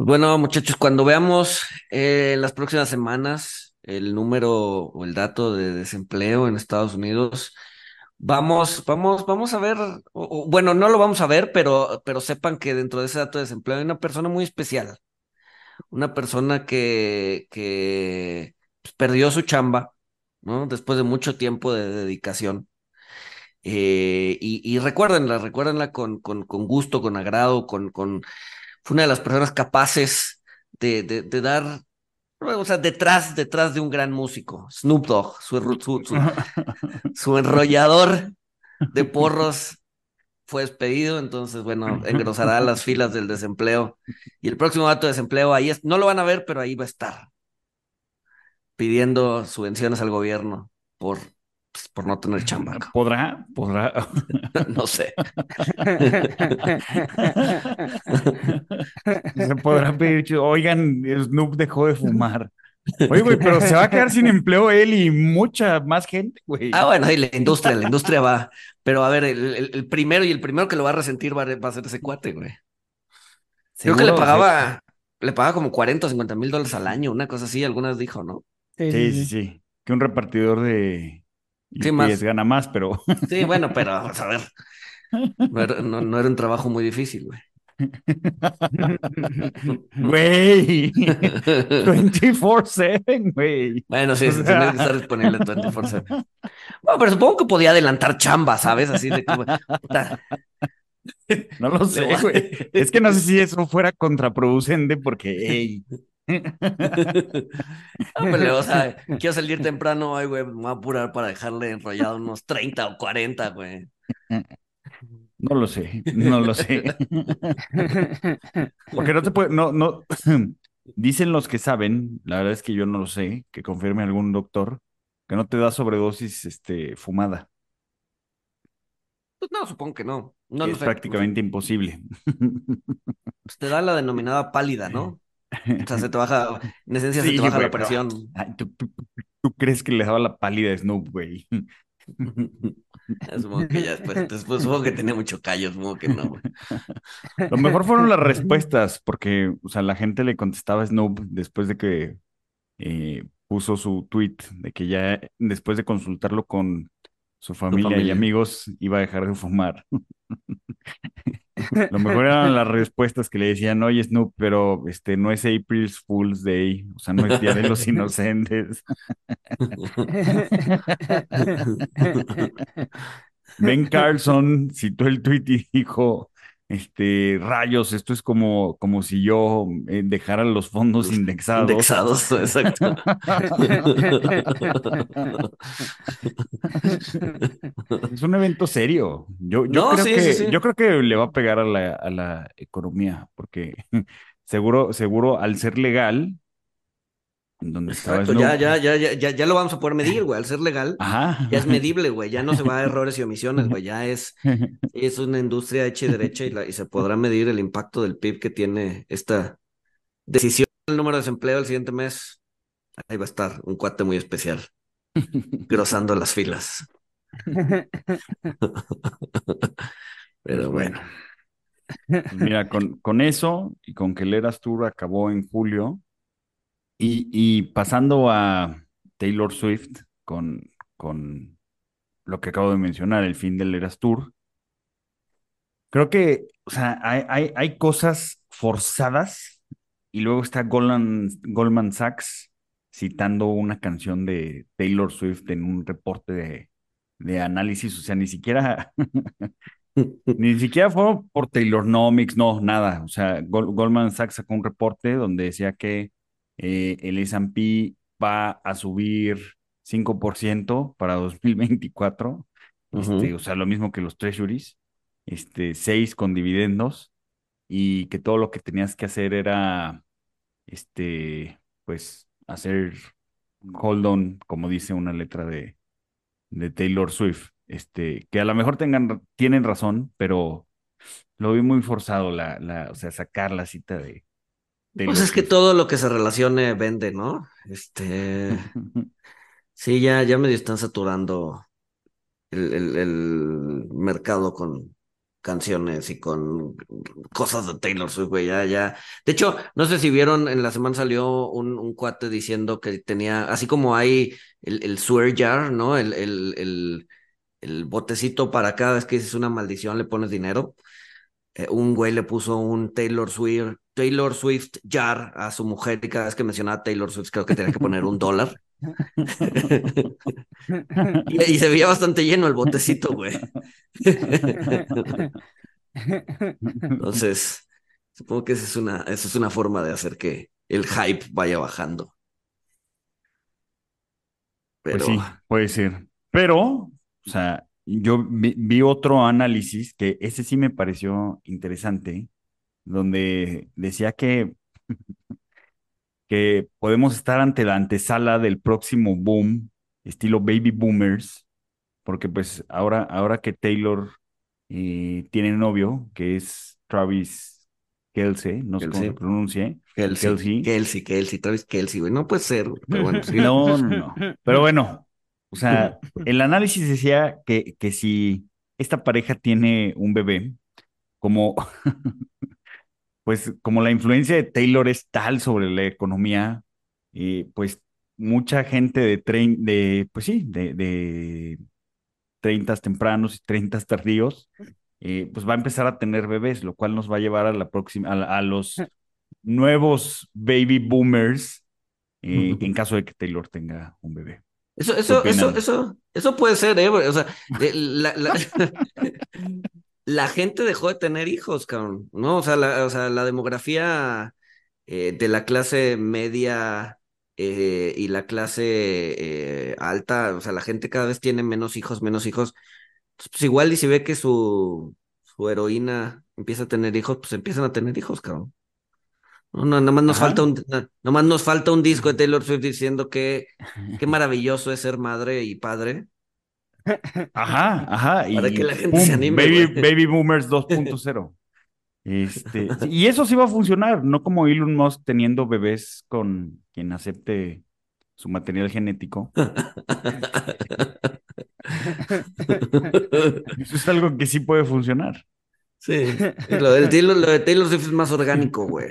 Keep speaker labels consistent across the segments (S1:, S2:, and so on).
S1: Bueno, muchachos, cuando veamos eh, las próximas semanas el número o el dato de desempleo en Estados Unidos, Vamos, vamos, vamos a ver, bueno, no lo vamos a ver, pero, pero sepan que dentro de ese dato de desempleo hay una persona muy especial, una persona que, que pues, perdió su chamba, ¿no? Después de mucho tiempo de dedicación. Eh, y, y, recuérdenla, recuérdenla con, con, con gusto, con agrado, con, con, fue una de las personas capaces de, de, de dar o sea, detrás, detrás de un gran músico, Snoop Dogg, su, su, enrollador de porros fue despedido, entonces, bueno, engrosará las filas del desempleo. Y el próximo dato de desempleo, ahí es, no lo van a ver, pero ahí va a estar, pidiendo subvenciones al gobierno por pues, por no tener chamba.
S2: ¿Podrá? ¿Podrá?
S1: no sé.
S2: Se podrá pedir, oigan, Snoop dejó de fumar. Oye, güey, pero se va a quedar sin empleo él y mucha más gente, güey.
S1: Ah, bueno, y la industria, la industria va. Pero a ver, el, primero y el primero que lo va a resentir va, a ser ese cuate, güey. Creo que le pagaba, le pagaba como 40 o 50 mil dólares al año, una cosa así, algunas dijo, ¿no?
S2: sí, sí. sí. Que un repartidor de, sí, más. gana más, pero.
S1: Sí, bueno, pero a ver. No era, un trabajo muy difícil, güey.
S2: Güey, 24-7, güey.
S1: Bueno, sí, sí, tiene que estar disponible 24-7. Bueno, pero supongo que podía adelantar chamba, ¿sabes? Así de como.
S2: No lo sé, güey. Es que no sé si eso fuera contraproducente porque, hey,
S1: o sea, quiero salir temprano, ay, güey, me voy a apurar para dejarle enrollado unos 30 o 40, güey.
S2: No lo sé, no lo sé. Porque no te puede, no, no, dicen los que saben, la verdad es que yo no lo sé, que confirme algún doctor, que no te da sobredosis este, fumada.
S1: Pues no, supongo que no.
S2: no, es prácticamente imposible.
S1: Pues te da la denominada pálida, ¿no? O sea, se te baja, en esencia se te baja la presión.
S2: ¿tú, crees que le daba la pálida a Snoop, güey?
S1: supongo que ya después, después supongo que tenía mucho callo, supongo que no.
S2: Lo mejor fueron las respuestas, porque, o sea, la gente le contestaba a Snoop después de que eh, puso su tweet de que ya después de consultarlo con su familia, y amigos iba a dejar de fumar. Lo mejor eran las respuestas que le decían, oye Snoop, pero este no es April's Fool's Day, o sea, no es Día de los Inocentes. ben Carlson citó el tweet y dijo, este, rayos, esto es como, como si yo eh, dejara los fondos indexados.
S1: Indexados, exacto.
S2: es un evento serio. Yo, yo, creo que, yo creo que le va a pegar a la, a la economía, porque seguro, seguro al ser legal, donde
S1: Exacto, ya, ya, ya, ya, ya lo vamos a poder medir, güey. Al ser legal, ya es medible, güey. Ya no se va a errores y omisiones, güey. Ya es, es una industria hecha y derecha y, la, y se podrá medir el impacto del PIB que tiene esta decisión. El número de desempleo el siguiente mes, ahí va a estar un cuate muy especial, grosando las filas. Pero bueno.
S2: Pues mira, con, con eso y con que el Eras Tour acabó en julio, y, pasando a Taylor Swift con, con lo que acabo de mencionar, el fin del Eras Tour, creo que, o sea, hay, hay, cosas forzadas y luego está Goldman, Goldman Sachs citando una canción de Taylor Swift en un reporte de, de análisis, o sea, ni siquiera, ni siquiera fue por Taylornomics, no, nada, o sea, Goldman Sachs sacó un reporte donde decía que eh, el S&P va a subir 5% para 2024, este, o sea, lo mismo que los treasuries, este, 6 con dividendos, y que todo lo que tenías que hacer era, este, pues, hacer hold on, como dice una letra de, de Taylor Swift, este, que a lo mejor tengan, tienen razón, pero lo vi muy forzado, la, la, o sea, sacar la cita de,
S1: pues es que todo lo que se relacione vende, ¿no? Este. sí, ya, ya medio están saturando el, el, el, mercado con canciones y con cosas de Taylor Swift, güey. Ya, ya. De hecho, no sé si vieron, en la semana salió un, un cuate diciendo que tenía, así como hay el, el swear jar, ¿no? El, el, el, botecito para cada vez que dices una maldición le pones dinero. Eh, un güey le puso un Taylor Swift, Taylor Swift jar a su mujer y cada vez que mencionaba Taylor Swift creo que tenía que poner un dólar. y, se veía bastante lleno el botecito, güey. Entonces, supongo que esa es una, esa es una forma de hacer que el hype vaya bajando.
S2: Pues Pero... Pues sí, puede ser. Pero, o sea, yo vi, otro análisis que ese sí me pareció interesante, donde decía que, que podemos estar ante la antesala del próximo boom, estilo baby boomers, porque pues ahora, ahora que Taylor eh, tiene novio, que es Travis Kelsey, no sé cómo se pronuncia.
S1: Kelsey, Kelsey, Kelsey, Travis Kelsey, güey, no puede ser, pero bueno.
S2: No, no, no. Pero bueno, o sea, el análisis decía que, que si esta pareja tiene un bebé, como, pues, como la influencia de Taylor es tal sobre la economía, y pues mucha gente de, de pues sí, de, de 30 tempranos y 30 tardíos, eh, pues va a empezar a tener bebés, lo cual nos va a llevar a la próxima, a, los nuevos baby boomers, eh, en caso de que Taylor tenga un bebé.
S1: Eso, eso, eso, eso, eso puede ser, ¿eh? O sea, la, la, gente dejó de tener hijos, cabrón, ¿no? O sea, la, o sea, la demografía eh, de la clase media eh, y la clase eh, alta, o sea, la gente cada vez tiene menos hijos, menos hijos. Pues, pues, igual y si ve que su, su heroína empieza a tener hijos, pues empiezan a tener hijos, cabrón. No, no, nada más nos falta un, más nos falta un disco de Taylor Swift diciendo que qué maravilloso es ser madre y padre.
S2: Ajá, ajá.
S1: Para que la gente se anime.
S2: Baby, baby Boomers 2.0. Este, y eso sí va a funcionar, no como Elon Musk teniendo bebés con quien acepte su material genético. eso es algo que sí puede funcionar.
S1: Sí, lo, del Taylor, lo de Taylor Swift es más orgánico, güey.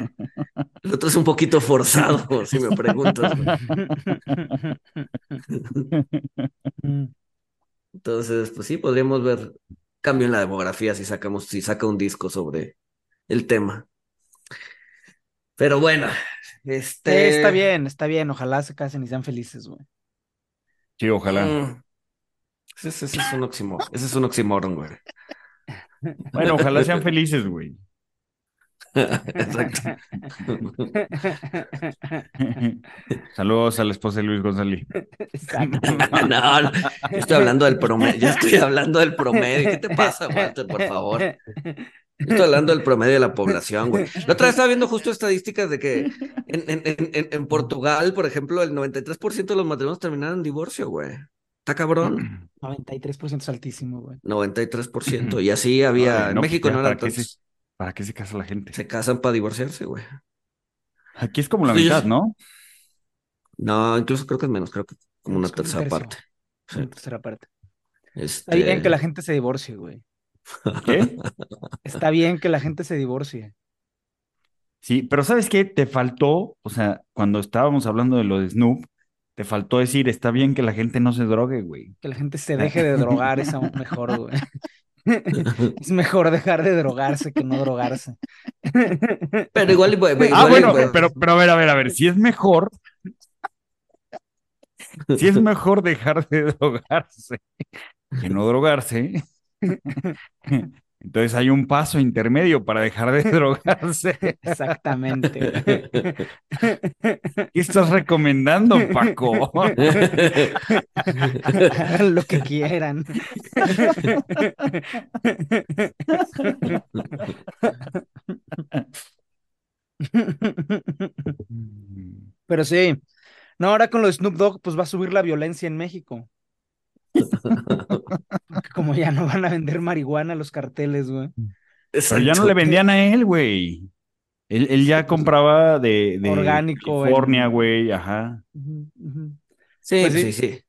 S1: El otro es un poquito forzado, si me preguntas. Entonces, pues sí, podríamos ver cambio en la demografía si sacamos, si saca un disco sobre el tema. Pero bueno, este.
S3: está bien, está bien. Ojalá se casen y sean felices, güey.
S2: Sí, ojalá. Mm.
S1: Ese, es un oxímoron. Ese es un oxímoron, güey.
S2: Bueno, ojalá sean felices, güey.
S1: Exacto.
S2: Saludos a la esposa de Luis González.
S1: No, no, estoy hablando del promedio. Yo estoy hablando del promedio. ¿Qué te pasa, Walter, por favor? Estoy hablando del promedio de la población, güey. La otra vez estaba viendo justo estadísticas de que en, en, en, en Portugal, por ejemplo, el 93% de los matrimonios terminaron en divorcio, güey. Está cabrón.
S3: 93% es altísimo, güey.
S1: 93%. Y así había. en pues México no era
S2: ¿para, qué se, ¿Para qué se casa la gente?
S1: Se casan para divorciarse, güey.
S2: Aquí es como la mitad, ¿no?
S1: No, incluso creo que es menos, creo que como una tercera parte.
S3: Una tercera parte. Está bien que la gente se divorcie, güey.
S2: ¿Qué?
S3: Está bien que la gente se divorcie.
S2: Sí, pero ¿sabes qué? Te faltó, o sea, cuando estábamos hablando de lo de Snoop, te faltó decir, está bien que la gente no se drogue, güey.
S3: Que la gente se deje de drogar es aún mejor, güey. es mejor dejar de drogarse que no drogarse.
S1: Pero igual,
S2: ah, bueno, pero, pero a ver, a ver, a ver, si es mejor, si es mejor dejar de drogarse que no drogarse, entonces hay un paso intermedio para dejar de drogarse.
S3: Exactamente.
S2: ¿Qué estás recomendando, Paco?
S3: lo que quieran. Pero sí, no, ahora con lo de Snoop Dogg, pues va a subir la violencia en México. como ya no van a vender marihuana a los carteles, güey.
S2: Pero ya no le vendían a él, güey. Él, ya compraba de,
S3: orgánico.
S2: California, güey, ajá.
S1: Sí, pues sí, sí.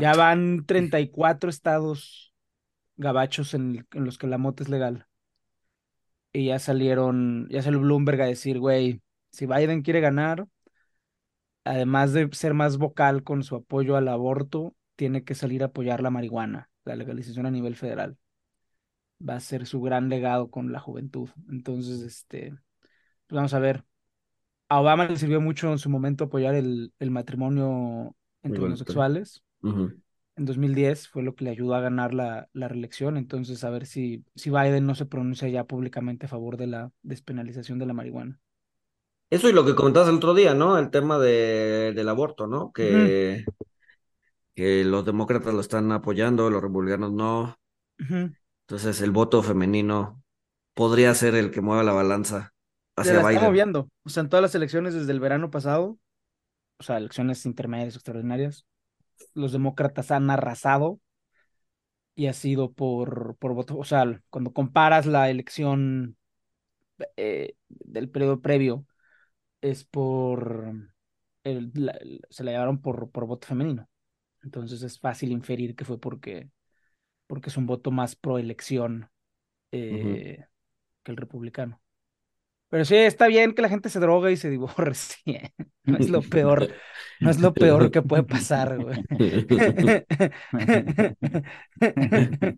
S3: Ya van 34 estados gabachos en, en, los que la mota es legal. Y ya salieron, ya salió Bloomberg a decir, güey, si Biden quiere ganar, además de ser más vocal con su apoyo al aborto, tiene que salir a apoyar la marihuana, la legalización a nivel federal. Va a ser su gran legado con la juventud. Entonces, este, pues vamos a ver. A Obama le sirvió mucho en su momento apoyar el, el matrimonio entre homosexuales. En 2010 fue lo que le ayudó a ganar la, la reelección. Entonces, a ver si, si Biden no se pronuncia ya públicamente a favor de la despenalización de la marihuana.
S1: Eso y lo que comentabas el otro día, ¿no? El tema de, del aborto, ¿no? Que, que los demócratas lo están apoyando, los republicanos no. Entonces el voto femenino podría ser el que mueva la balanza hacia Se la Está
S3: moviendo. O sea, en todas las elecciones desde el verano pasado, o sea, elecciones intermedias, extraordinarias, los demócratas han arrasado y ha sido por, por voto. O sea, cuando comparas la elección eh, del periodo previo, es por. se la llevaron por, por voto femenino. Entonces es fácil inferir que fue porque, porque es un voto más pro elección eh, que el republicano. Pero sí, está bien que la gente se droga y se divorcie. No es lo peor, no es lo peor que puede pasar, güey.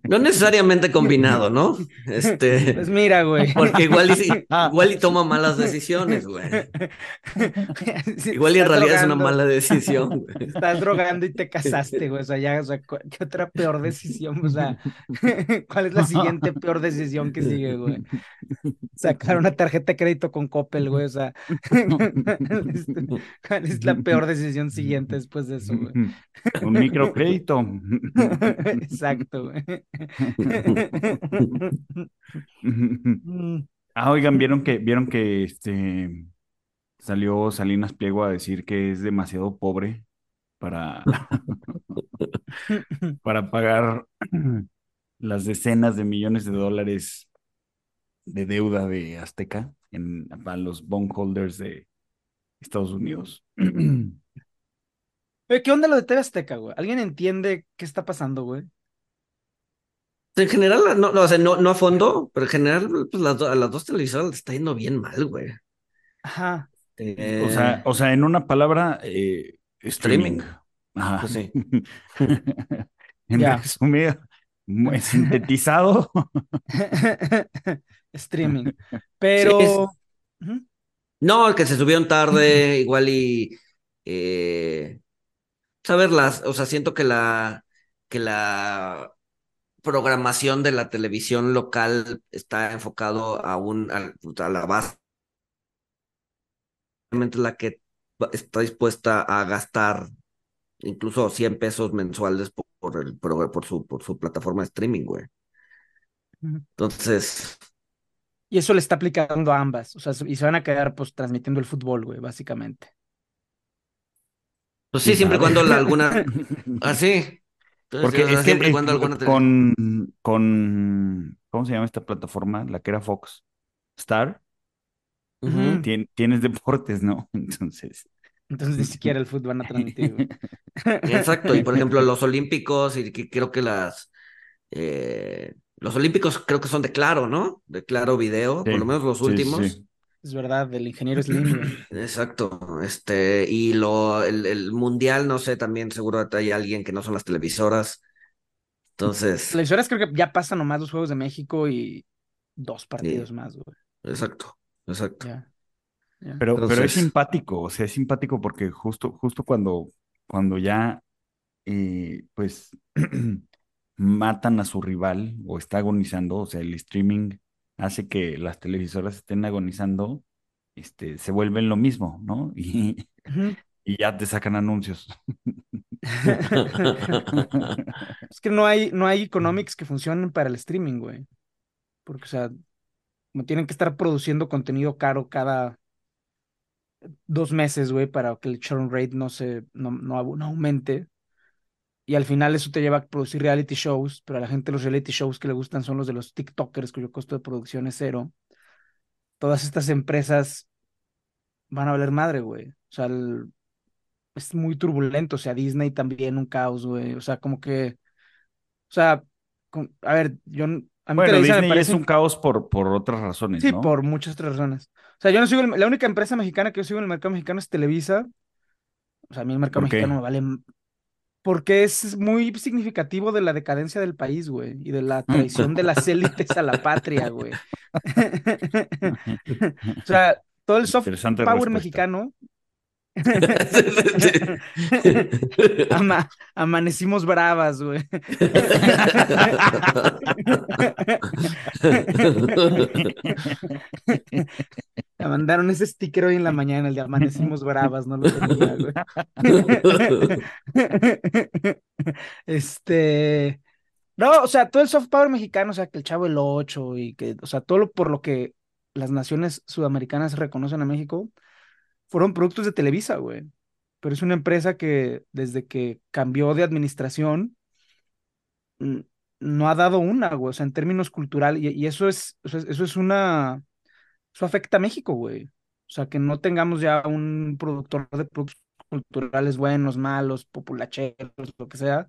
S1: No necesariamente combinado, ¿no? Este.
S3: Pues mira, güey.
S1: Porque igual y, igual y toma malas decisiones, güey. igual y en realidad es una mala decisión,
S3: güey. Estás drogando y te casaste, güey. O sea, ya, o sea, ¿qué otra peor decisión? O sea, ¿cuál es la siguiente peor decisión que sigue, güey? Sacar una tarjeta crédito con Coppel, güey, o sea, ¿cuál es la peor decisión siguiente después de eso, güey?
S2: Un microcrédito.
S3: Exacto, güey.
S2: Ah, oigan, vieron que, vieron que este salió Salinas Pliego a decir que es demasiado pobre para, para pagar las decenas de millones de dólares de deuda de Azteca en, para los bondholders de Estados Unidos. ¿Qué
S3: onda lo de TV Azteca, güey? ¿Alguien entiende qué está pasando, güey?
S1: En general, no, no, o sea, no, no a fondo, pero en general, pues las a las dos televisoras les está yendo bien mal, güey.
S3: Ajá.
S2: Eh, o, sea, o sea, en una palabra, eh, streaming. Ajá.
S1: Pues sí.
S2: en resumido, muy sintetizado.
S3: streaming. Pero.
S1: No, que se subieron tarde, igual y. Eh, saberlas, o sea, siento que la. que la programación de la televisión local está enfocado aún a, a la base. La que está dispuesta a gastar incluso 100 pesos mensuales por, el, por, su, por su plataforma de streaming, güey. Entonces,
S3: y eso le está aplicando a ambas. O sea, y se van a quedar pues transmitiendo el fútbol, güey, básicamente.
S1: Pues sí, siempre y cuando la, alguna. Así.
S2: Ah, Porque es que cuando alguna con, con. ¿Cómo se llama esta plataforma? La que era Fox. Star. tienes deportes, ¿no? Entonces.
S3: Entonces ni siquiera el fútbol van a transmitir.
S1: Exacto. Y por ejemplo, los Olímpicos, y creo que las. Eh, los Olímpicos creo que son de Claro, ¿no? De Claro Video, por lo menos los últimos.
S3: Es verdad, el ingeniero es lindo.
S1: Exacto. Este, y lo, el, el, mundial, no sé, también seguro hay alguien que no son las televisoras. Entonces.
S3: Televisoras creo que ya pasan nomás los Juegos de México y dos partidos más, güey.
S1: Exacto, exacto.
S2: Pero, pero es simpático, o sea, es simpático porque justo, justo cuando, cuando ya, eh, pues, matan a su rival o está agonizando, o sea, el streaming hace que las televisoras estén agonizando, este, se vuelven lo mismo, ¿no? Y, y ya te sacan anuncios.
S3: es que no hay, no hay economics que funcionen para el streaming, güey. Porque, o sea, no tienen que estar produciendo contenido caro cada dos meses, güey, para que el churn rate no se, no, no, aumente. Y al final eso te lleva a producir reality shows, pero a la gente los reality shows que le gustan son los de los TikTokers, cuyo costo de producción es cero. Todas estas empresas van a valer madre, güey. O sea, es muy turbulento. O sea, Disney también un caos, güey. O sea, como que. O sea, a ver, yo.
S2: A mí bueno, Disney es un caos por, por otras razones.
S3: Sí, por muchas otras razones. O sea, yo no sigo. la única empresa mexicana que yo sigo en el mercado mexicano es Televisa. O sea, a mí el mercado mexicano me vale. Porque es muy significativo de la decadencia del país, güey, y de la traición de las élites a la patria, güey. o sea, todo el soft power mexicano amanecimos bravas, güey. Me mandaron ese sticker hoy en la mañana, el de amanecimos bravas, no lo tenía, güey. Este. No, o sea, todo el soft power mexicano, o sea, que el Chavo el 8 y que, o sea, todo lo, por lo que las naciones sudamericanas reconocen a México, fueron productos de Televisa, güey. Pero es una empresa que desde que cambió de administración no ha dado una, güey. O sea, en términos culturales, y, eso es, eso es una, eso afecta a México, güey. O sea, que no tengamos ya un productor de productos culturales buenos, malos, populacheros, lo que sea,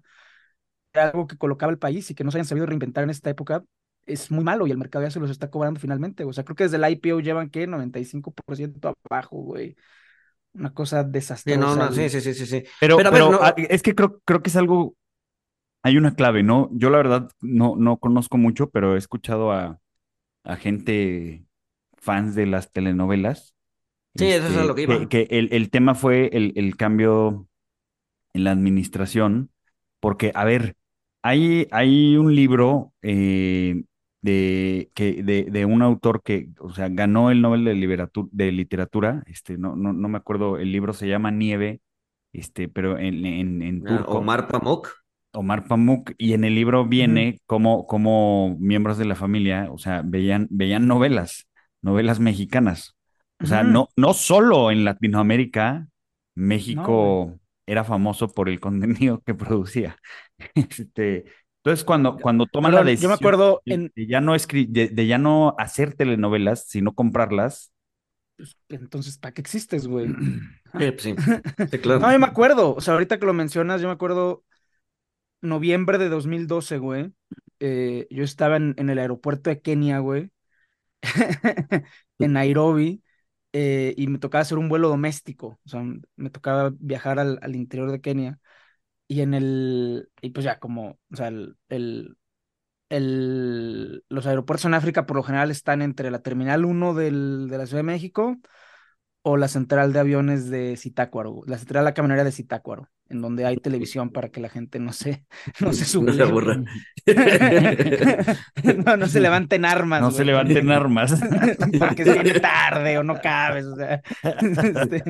S3: algo que colocaba el país y que no se hayan sabido reinventar en esta época, es muy malo y el mercado ya se los está cobrando finalmente. O sea, creo que desde el IPO llevan, ¿qué? 95% abajo, güey. Una cosa desastrosa.
S1: Sí, sí, sí, sí, sí.
S2: Pero, pero, ah, es que creo, creo que es algo, hay una clave, ¿no? Yo la verdad no, no conozco mucho, pero he escuchado a, a gente fans de las telenovelas.
S1: Sí, eso es lo que
S2: iba. Que, el, el, tema fue el, el cambio en la administración, porque, a ver, hay, hay un libro eh, de, que, de, de, un autor que, o sea, ganó el Nobel de, Literatura, de literatura este, no, no, no me acuerdo, el libro se llama Nieve, este, pero en, en, en
S1: ah, turco. Omar Pamuk.
S2: Omar Pamuk, y en el libro viene como, como miembros de la familia, o sea, veían, veían novelas, novelas mexicanas. O sea, no, no solo en Latinoamérica, México era famoso por el contenido que producía. Este, entonces, cuando, cuando toman la decisión
S3: yo me acuerdo
S2: de, ya no de, ya no hacer telenovelas, sino comprarlas.
S3: Pues, entonces, ¿para qué existes, güey?
S1: Pues sí, claro.
S3: No, yo me acuerdo, o sea, ahorita que lo mencionas, yo me acuerdo noviembre de 2012, güey. Eh, yo estaba en, en, el aeropuerto de Kenia, güey, en Nairobi, eh, y me tocaba hacer un vuelo doméstico, o sea, me tocaba viajar al, al interior de Kenia y en el, y pues ya como, o sea, el, el, el, los aeropuertos en África por lo general están entre la Terminal 1 del, de la Ciudad de México o la central de aviones de Zitácuaro, la central de la camionera de Zitácuaro, en donde hay televisión para que la gente no se, no se suba.
S1: No se aburra.
S3: no, no se levanten armas.
S2: No se levanten armas.
S3: Porque es bien tarde o no cabes. O sea, este,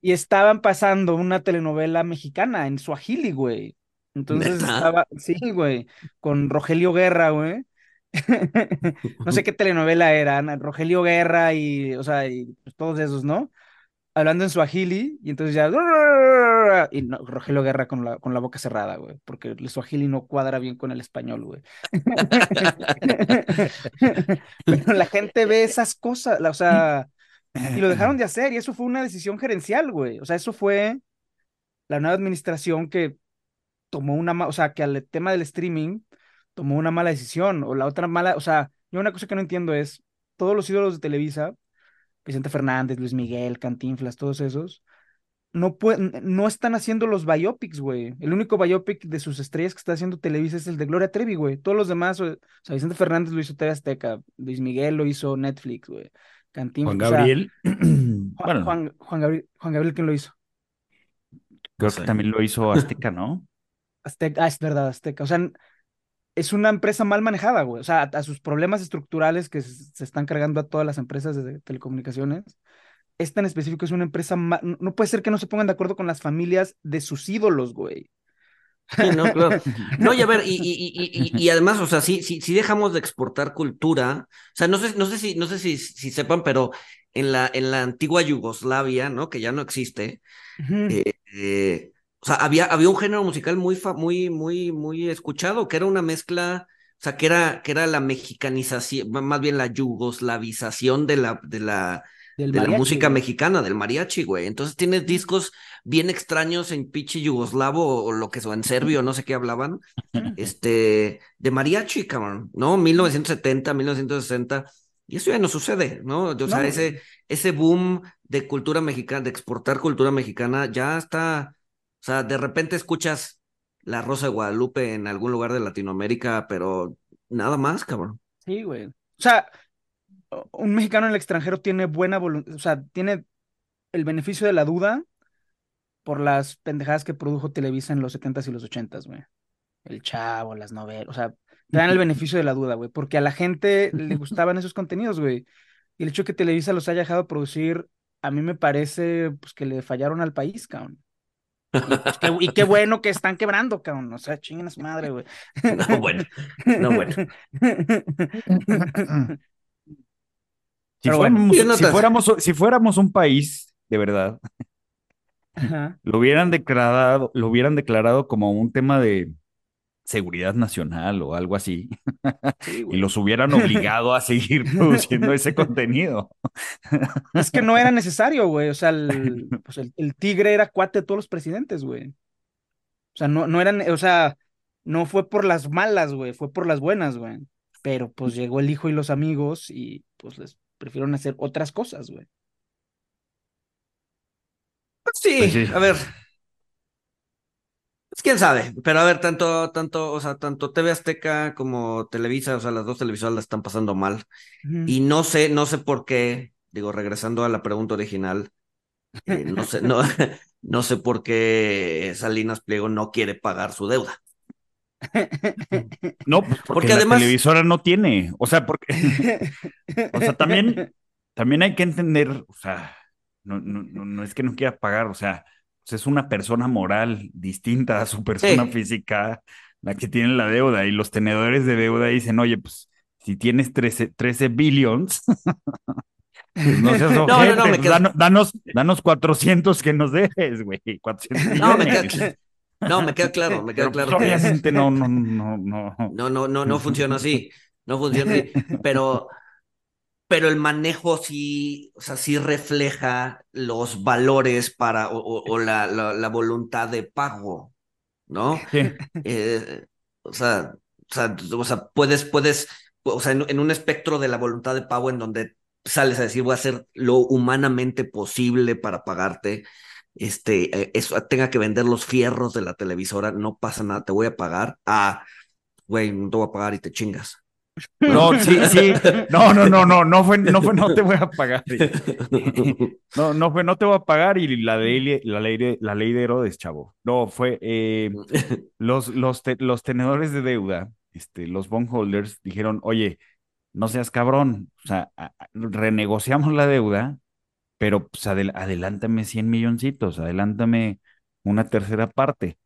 S3: y estaban pasando una telenovela mexicana en Swahili, güey. Entonces estaba, sí, güey, con Rogelio Guerra, güey. no sé qué telenovela era, Rogelio Guerra y, o sea, y pues, todos esos, ¿no? Hablando en Swahili, y entonces ya. Y Rogelio Guerra con la, con la boca cerrada, güey, porque el Swahili no cuadra bien con el español, güey. Pero la gente ve esas cosas, o sea, y lo dejaron de hacer, y eso fue una decisión gerencial, güey. O sea, eso fue la nueva administración que tomó una, o sea, que al tema del streaming tomó una mala decisión, o la otra mala, o sea, yo una cosa que no entiendo es, todos los ídolos de Televisa, Vicente Fernández, Luis Miguel, Cantinflas, todos esos, no, no están haciendo los biopics, güey. El único biopic de sus estrellas que está haciendo Televisa es el de Gloria Trevi, güey. Todos los demás, o, sea, Vicente Fernández lo hizo TV Azteca, Luis Miguel lo hizo Netflix, güey.
S2: Cantín, Juan Gabriel.
S3: Juan, Juan, Gabriel, Juan Gabriel, ¿quién lo hizo?
S2: Creo que también lo hizo Azteca, ¿no?
S3: Azteca, ah, es verdad, Azteca. O sea, es una empresa mal manejada, güey. O sea, a, sus problemas estructurales que se, están cargando a todas las empresas de telecomunicaciones, esta en específico es una empresa, no puede ser que no se pongan de acuerdo con las familias de sus ídolos, güey.
S1: no, claro. No, y a ver, y, y, y, y, además, o sea, si, si, si dejamos de exportar cultura, o sea, no sé, no sé si, no sé si, si sepan, pero en la, en la antigua Yugoslavia, ¿no? Que ya no existe, eh, eh, o sea, había, había un género musical muy, muy, muy, muy escuchado, que era una mezcla, o sea, que era, que era la mexicanización, más bien la yugoslavización de la, de la, de la música mexicana, del mariachi, güey. Entonces tienes discos bien extraños en pichi yugoslavo o, lo que sea, en serbio, no sé qué hablaban, este, de mariachi, cabrón, ¿no? 1970, 1960. Y eso ya no sucede, ¿no? O sea, ese, ese boom de cultura mexicana, de exportar cultura mexicana, ya está, o sea, de repente escuchas la Rosa de Guadalupe en algún lugar de Latinoamérica, pero nada más, cabrón.
S3: Sí, güey. O sea, un mexicano en el extranjero tiene buena voluntad, o sea, tiene el beneficio de la duda por las pendejadas que produjo Televisa en los 70s y los 80s, güey. El chavo, las novelas, o sea, te dan el beneficio de la duda, güey, porque a la gente le gustaban esos contenidos, güey. Y el hecho de que Televisa los haya dejado producir, a mí me parece, pues, que le fallaron al país, cabrón. Y, pues, qué, y qué, bueno que están quebrando, cabrón. O sea, chinguen a su madre, güey.
S1: No, bueno. No, bueno.
S2: Si, fuéramos, si, fuéramos, un país, de verdad, lo hubieran declarado, lo hubieran declarado como un tema de seguridad nacional o algo así. y los hubieran obligado a seguir produciendo ese contenido.
S3: es que no era necesario, güey. O sea, pues, el, el, tigre era cuate de todos los presidentes, güey. O sea, no, no eran, o sea, no fue por las malas, güey, fue por las buenas, güey. Pero pues llegó el hijo y los amigos y pues les Prefieren hacer otras cosas, güey.
S1: Pues sí, a ver. Quién sabe, pero a ver, tanto, tanto, o sea, tanto TV Azteca como Televisa, o sea, las dos televisoras la están pasando mal. Y no sé, no sé por qué, digo, regresando a la pregunta original, eh, no sé, no, no sé por qué Salinas Pliego no quiere pagar su deuda.
S2: No, pues, porque, la televisora no tiene. O sea, porque. o sea, también, también hay que entender, o sea, no, no, no es que no quiera pagar, o sea, pues, es una persona moral distinta a su persona física la que tiene la deuda. Y los tenedores de deuda dicen, oye, pues si tienes 13, 13 billions. Pues no seas no, no, no, me danos, danos 400 que nos dejes, güey. 400
S1: no, me queda, no, me queda claro, me queda claro.
S2: Obviamente no, no, no, no.
S1: No, no, no, no funciona así. No funciona así. Pero, pero el manejo sí, o sea, sí refleja los valores para, o, la, la, voluntad de pago, ¿no? Eh, o, sea, o, sea, o sea, puedes, puedes, o sea, en, en un espectro de la voluntad de pago en donde sales a decir voy a hacer lo humanamente posible para pagarte este, eh, eso, tenga que vender los fierros de la televisora, no pasa nada, te voy a pagar. Ah, güey, no te voy a pagar y te chingas.
S2: No, sí, sí. No, no, no, no, no fue, no fue, no te voy a pagar. No, no fue, no te voy a pagar y la ley, la ley, la ley de Herodes, chavo. No, fue eh, los, los, los tenedores de deuda, este, los bondholders dijeron, oye, no seas cabrón, o sea, renegociamos la deuda pero pues adelántame 100 milloncitos, adelántame una tercera parte.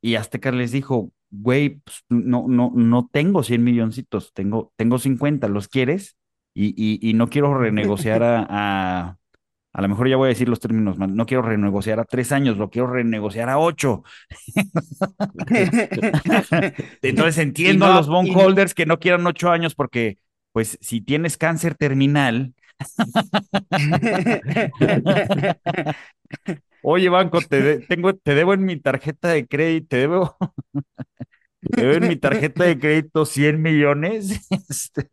S2: Y Azteca les dijo, güey, pues, no, no, no tengo 100 milloncitos, tengo, tengo 50, ¿los quieres? Y, y, no quiero renegociar a, a, a lo mejor ya voy a decir los términos mal, no quiero renegociar a tres años, lo quiero renegociar a ocho. Entonces entiendo a los bondholders que no quieran ocho años porque, pues, si tienes cáncer terminal, Oye, banco, te, tengo, te debo en mi tarjeta de crédito, te debo. en mi tarjeta de crédito 100 millones. Este,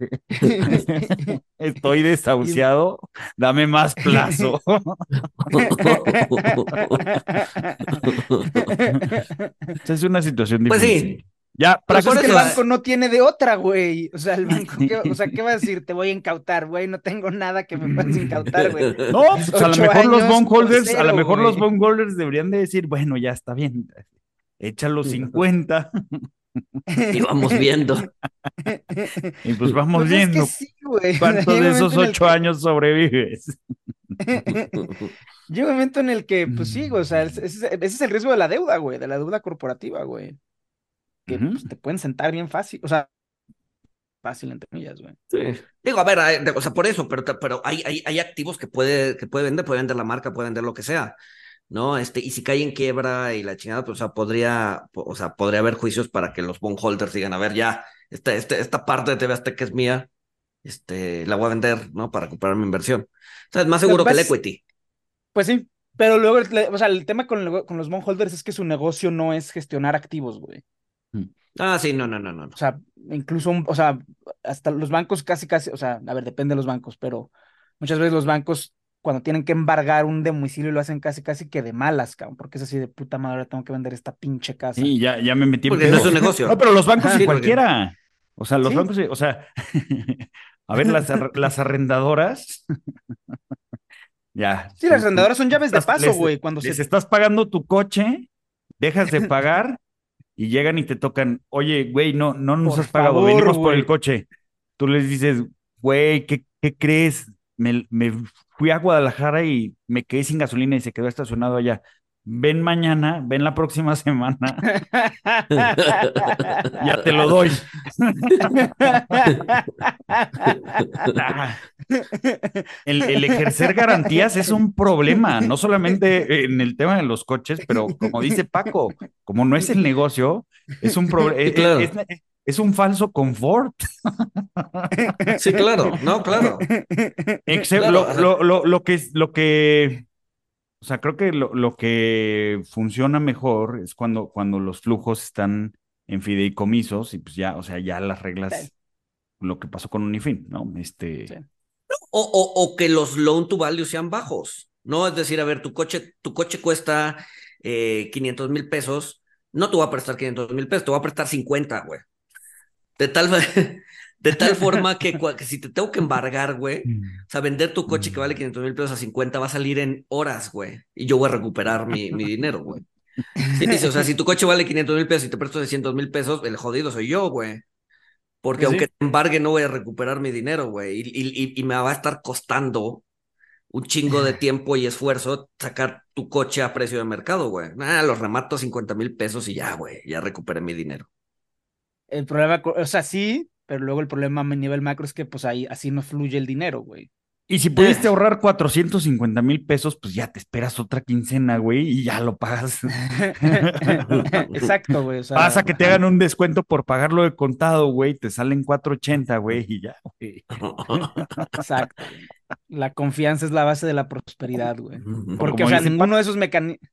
S2: estoy desahuciado. Dame más plazo. es una situación
S1: pues
S2: difícil.
S1: sí.
S3: Ya, para que el banco no tiene de otra, güey. O sea, el banco, ¿qué, o sea, ¿qué va a decir? Te voy a incautar, güey. No tengo nada que me puedas incautar, güey.
S2: No, pues a lo mejor los bondholders, a lo mejor los bondholders deberían de decir, bueno, ya está bien, echa los 50.
S1: Y vamos viendo.
S2: Y pues vamos pues viendo. ¿Cuántos de esos ocho años sobrevives?
S3: Llega un momento en el que, pues sí, güey, o sea, ese, ese es el riesgo de la deuda, güey, de la deuda corporativa, güey que pues, te pueden sentar bien fácil, o sea, fácil entre comillas, güey.
S1: Sí. Digo, a ver, o sea, por eso, pero, pero hay, hay, hay activos que puede, que puede vender, puede vender la marca, puede vender lo que sea, ¿no? Este, y si cae en quiebra y la chingada, pues, o sea, podría, o sea, podría haber juicios para que los bondholders digan, a ver, ya, esta, esta, esta parte de TV Azteca es mía, este, la voy a vender, ¿no? Para recuperar mi inversión. O sea, es más seguro que el equity.
S3: Pues sí, pero luego, o sea, el tema con, con los bondholders es que su negocio no es gestionar activos, güey.
S1: Ah, sí, no, no, no, no.
S3: O sea, incluso, o sea, hasta los bancos casi, casi, o sea, a ver, depende de los bancos, pero muchas veces los bancos cuando tienen que embargar un domicilio lo hacen casi, casi que de malas, cabrón, porque es así de puta madre, tengo que vender esta pinche casa.
S2: Sí, ya, ya me metí
S1: en Porque no es un negocio.
S2: No, pero los bancos y cualquiera. O sea, los bancos, o sea, a ver, las, las arrendadoras. ya.
S3: Sí, las arrendadoras son llaves de paso, güey. Cuando
S2: les estás pagando tu coche, dejas de pagar y llegan y te tocan, oye, güey, no, no nos has pagado, venimos por el coche. Tú les dices, güey, ¿qué, ¿qué, crees? Me, me fui a Guadalajara y me quedé sin gasolina y se quedó estacionado allá ven mañana, ven la próxima semana. ya te lo doy. el, ejercer garantías es un problema, no solamente en el tema de los coches, pero como dice Paco, como no es el negocio, es un problema. Es, un falso confort.
S1: sí, claro, no, claro.
S2: lo, lo, que, lo que o sea, creo que lo, que funciona mejor es cuando, cuando los flujos están en fideicomisos y pues ya, o sea, ya las reglas, lo que pasó con Unifin, ¿no? Este...
S1: O, o, que los loan to value sean bajos, ¿no? Es decir, a ver, tu coche, tu coche cuesta eh, 500 mil pesos, no te voy a prestar 500 mil pesos, te voy a prestar 50, güey. De tal, De tal forma que, si te tengo que embargar, güey, mm. o sea, vender tu coche que vale 500 mil pesos a 50 va a salir en horas, güey. Y yo voy a recuperar mi, mi dinero, güey. Sí, o sea, si tu coche vale 500 mil pesos y te presto 600 mil pesos, el jodido soy yo, güey. Porque aunque te embargue, no voy a recuperar mi dinero, güey. Y, y, y, me va a estar costando un chingo de tiempo y esfuerzo sacar tu coche a precio de mercado, güey. Nada, los remato 50 mil pesos y ya, güey, ya recuperé mi dinero.
S3: El problema, o sea, sí, pero luego el problema a nivel macro es que pues ahí así no fluye el dinero, güey.
S2: Y si pudiste ahorrar 450 mil pesos, pues ya te esperas otra quincena, güey, y ya lo pagas.
S3: Exacto, güey.
S2: Pasa que te hagan un descuento por pagarlo de contado, güey, te salen 480, güey, y ya, güey.
S3: Exacto. La confianza es la base de la prosperidad, güey. Porque, o sea, ninguno de esos mecanismos.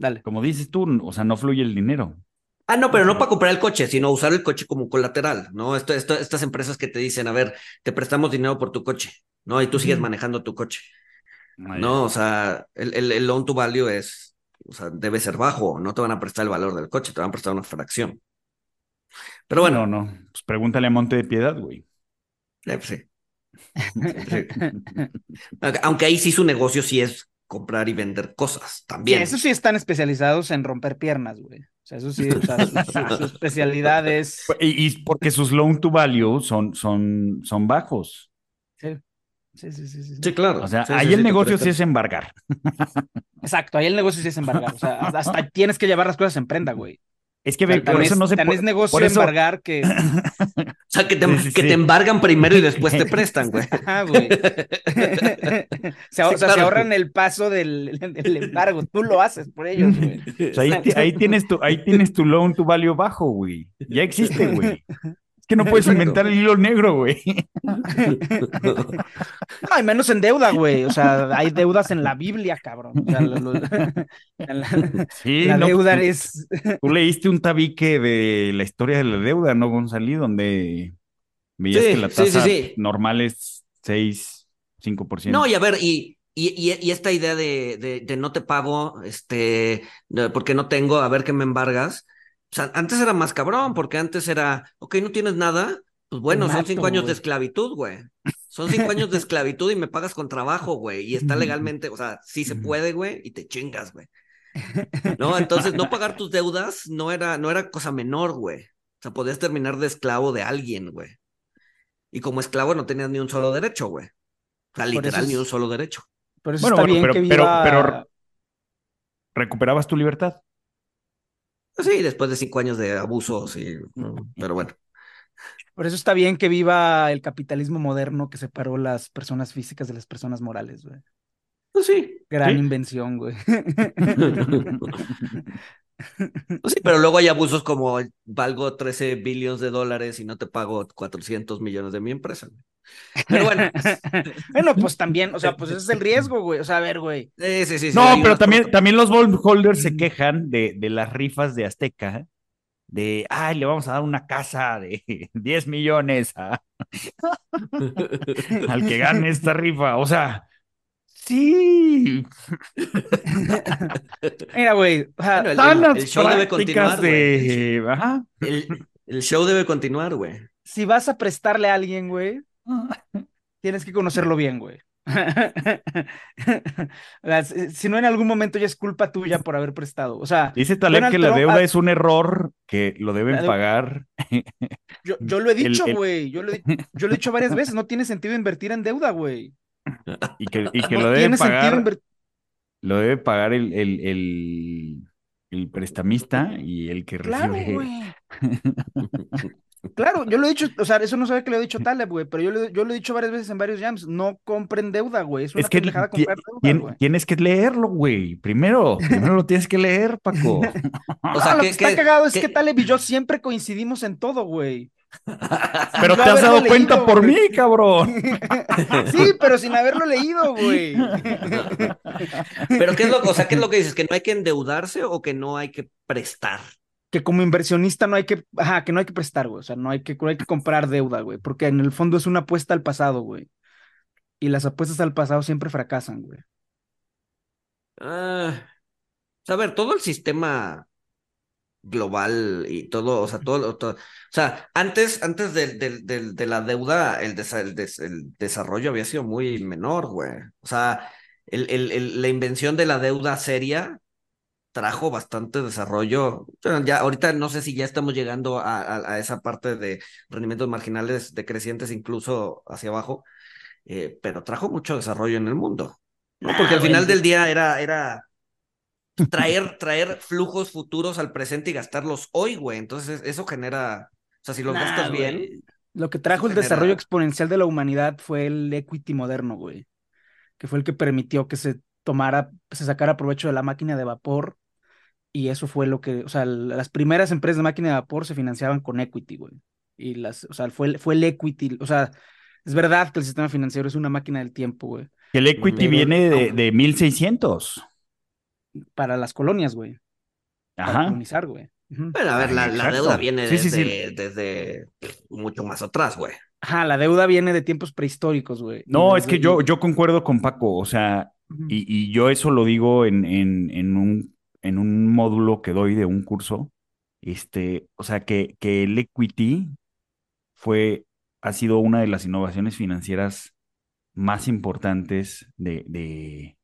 S2: Dale. Como dices tú, o sea, no fluye el dinero.
S1: Ah, no, pero no para comprar el coche, sino usar el coche como colateral, ¿no? Esto, esto, estas empresas que te dicen, a ver, te prestamos dinero por tu coche, ¿no? Y tú sigues manejando tu coche. No, o sea, el, el, loan to value es, o sea, debe ser bajo, no te van a prestar el valor del coche, te van a prestar una fracción. Pero bueno.
S2: No, no, pues pregúntale a Monte de Piedad, güey.
S1: Eh, pues sí. Aunque ahí sí su negocio sí es comprar y vender cosas también. Sí,
S3: eso sí están especializados en romper piernas, güey sea, eso sí, o sea, su, especialidad es.
S2: Y, porque sus loan to value son, son, son bajos.
S3: Sí. Sí, sí, sí,
S1: sí. claro.
S2: O sea, ahí el negocio sí es embargar.
S3: Exacto, ahí el negocio sí es embargar. O sea, hasta tienes que llevar las cosas en prenda, güey.
S2: Es que por eso no se
S3: puede. es negocio por embargar que.
S1: o sea, que te, que te embargan primero y después te prestan, güey.
S3: Ah, güey. se, o sea, se ahorran el paso del, embargo. Tú lo haces por ellos, güey.
S2: O sea, ahí, ahí, tienes tu, ahí tienes tu loan, tu value bajo, güey. Ya existe, güey. Que no puedes inventar el hilo negro, güey.
S3: No, hay menos en deuda, güey. O sea, hay deudas en la Biblia, cabrón. O sea, la,
S2: sí,
S3: la deuda es.
S2: Tú leíste un tabique de la historia de la deuda, ¿no, González? Donde veías que la tasa normal es 6, 5%.
S1: No, y a ver, y, y, y, esta idea de, de, no te pago, este, porque no tengo, a ver qué me embargas. O sea, antes era más cabrón, porque antes era, ok, no tienes nada, pues bueno, son cinco años de esclavitud, güey. Son cinco años de esclavitud y me pagas con trabajo, güey. Y está legalmente, o sea, sí se puede, güey, y te chingas, güey. ¿No? Entonces, no pagar tus deudas no era, no era cosa menor, güey. O sea, podías terminar de esclavo de alguien, güey. Y como esclavo no tenías ni un solo derecho, güey. O sea, literal, ni un solo derecho.
S3: Pero eso está bien
S2: pero,
S3: que
S2: pero, recuperabas tu libertad.
S1: Sí, después de cinco años de abusos, y, pero bueno.
S3: Por eso está bien que viva el capitalismo moderno que separó las personas físicas de las personas morales, güey.
S1: Pues sí.
S3: Gran invención, güey.
S1: Pues sí, pero luego hay abusos como valgo 13 billones de dólares y no te pago 400 millones de mi empresa. Pero bueno.
S3: bueno, pues también, o sea, pues ese es el riesgo, güey. O sea, a ver, güey.
S1: Sí, sí, sí.
S2: No, pero también, también los bondholders se quejan de, de las rifas de Azteca, de, ay, le vamos a dar una casa de 10 millones a... al que gane esta rifa. O sea, Sí.
S3: Mira, güey.
S1: el, show debe continuar. El, show debe continuar, güey.
S3: Si vas a prestarle a alguien, güey, tienes que conocerlo bien, güey. si no en algún momento ya es culpa tuya por haber prestado. O sea,
S2: dice Taleb que la deuda es un error que lo deben pagar.
S3: Yo, yo, lo he dicho, güey. Yo, lo yo lo he dicho varias veces. No tiene sentido invertir en deuda, güey.
S2: Y que, y que lo debe pagar. Lo debe pagar el, el, el, el, prestamista y el que
S3: claro,
S2: recibe.
S3: claro, yo lo he dicho, o sea, eso no sabe que lo he dicho Taleb, güey, pero yo, yo lo he dicho varias veces en varios jams, no compren deuda, güey, es una
S2: que comprar deuda, Tienes que leerlo, güey, primero, primero lo tienes que leer, Paco.
S3: o sea, que, está cagado es que Taleb y yo siempre coincidimos en todo, güey.
S2: Pero te has dado cuenta por mí, cabrón.
S3: Sí, pero sin haberlo leído, güey.
S1: Pero ¿qué es lo, o sea, ¿qué es lo que dices? ¿Que no hay que endeudarse o que no hay que prestar?
S3: Que como inversionista no hay que, ajá, que no hay que prestar, güey. O sea, no hay que, no hay que comprar deuda, güey. Porque en el fondo es una apuesta al pasado, güey. Y las apuestas al pasado siempre fracasan, güey.
S1: Ah, a ver, todo el sistema global y todo, o sea, todo, o sea, antes, antes de, de, la deuda, el, el, desarrollo había sido muy menor, güey. O sea, el, la invención de la deuda seria trajo bastante desarrollo. ya ahorita no sé si ya estamos llegando a, esa parte de rendimientos marginales decrecientes incluso hacia abajo, eh, pero trajo mucho desarrollo en el mundo. ¿no? Porque al final del día era, era traer, traer flujos futuros al presente y gastarlos hoy, güey. Entonces, eso genera, o sea, si los gastas bien.
S3: Lo que trajo el desarrollo exponencial de la humanidad fue el equity moderno, güey. Que fue el que permitió que se tomara, se sacara provecho de la máquina de vapor. Y eso fue lo que, o sea, las primeras empresas de máquina de vapor se financiaban con equity, güey. Y las, o sea, fue, fue el equity, o sea, es verdad que el sistema financiero es una máquina del tiempo, güey.
S2: El equity viene de, de 1600
S3: para las colonias, güey. Ajá. Para colonizar, güey.
S1: Bueno, a ver, la, deuda viene desde, mucho más atrás, güey.
S3: Ajá, la deuda viene de tiempos prehistóricos, güey.
S2: No, es que yo, yo concuerdo con Paco, o sea, y, y, yo eso lo digo en, en, en, un, en un módulo que doy de un curso, este, o sea, que, que el equity fue, ha sido una de las innovaciones financieras más importantes de, de,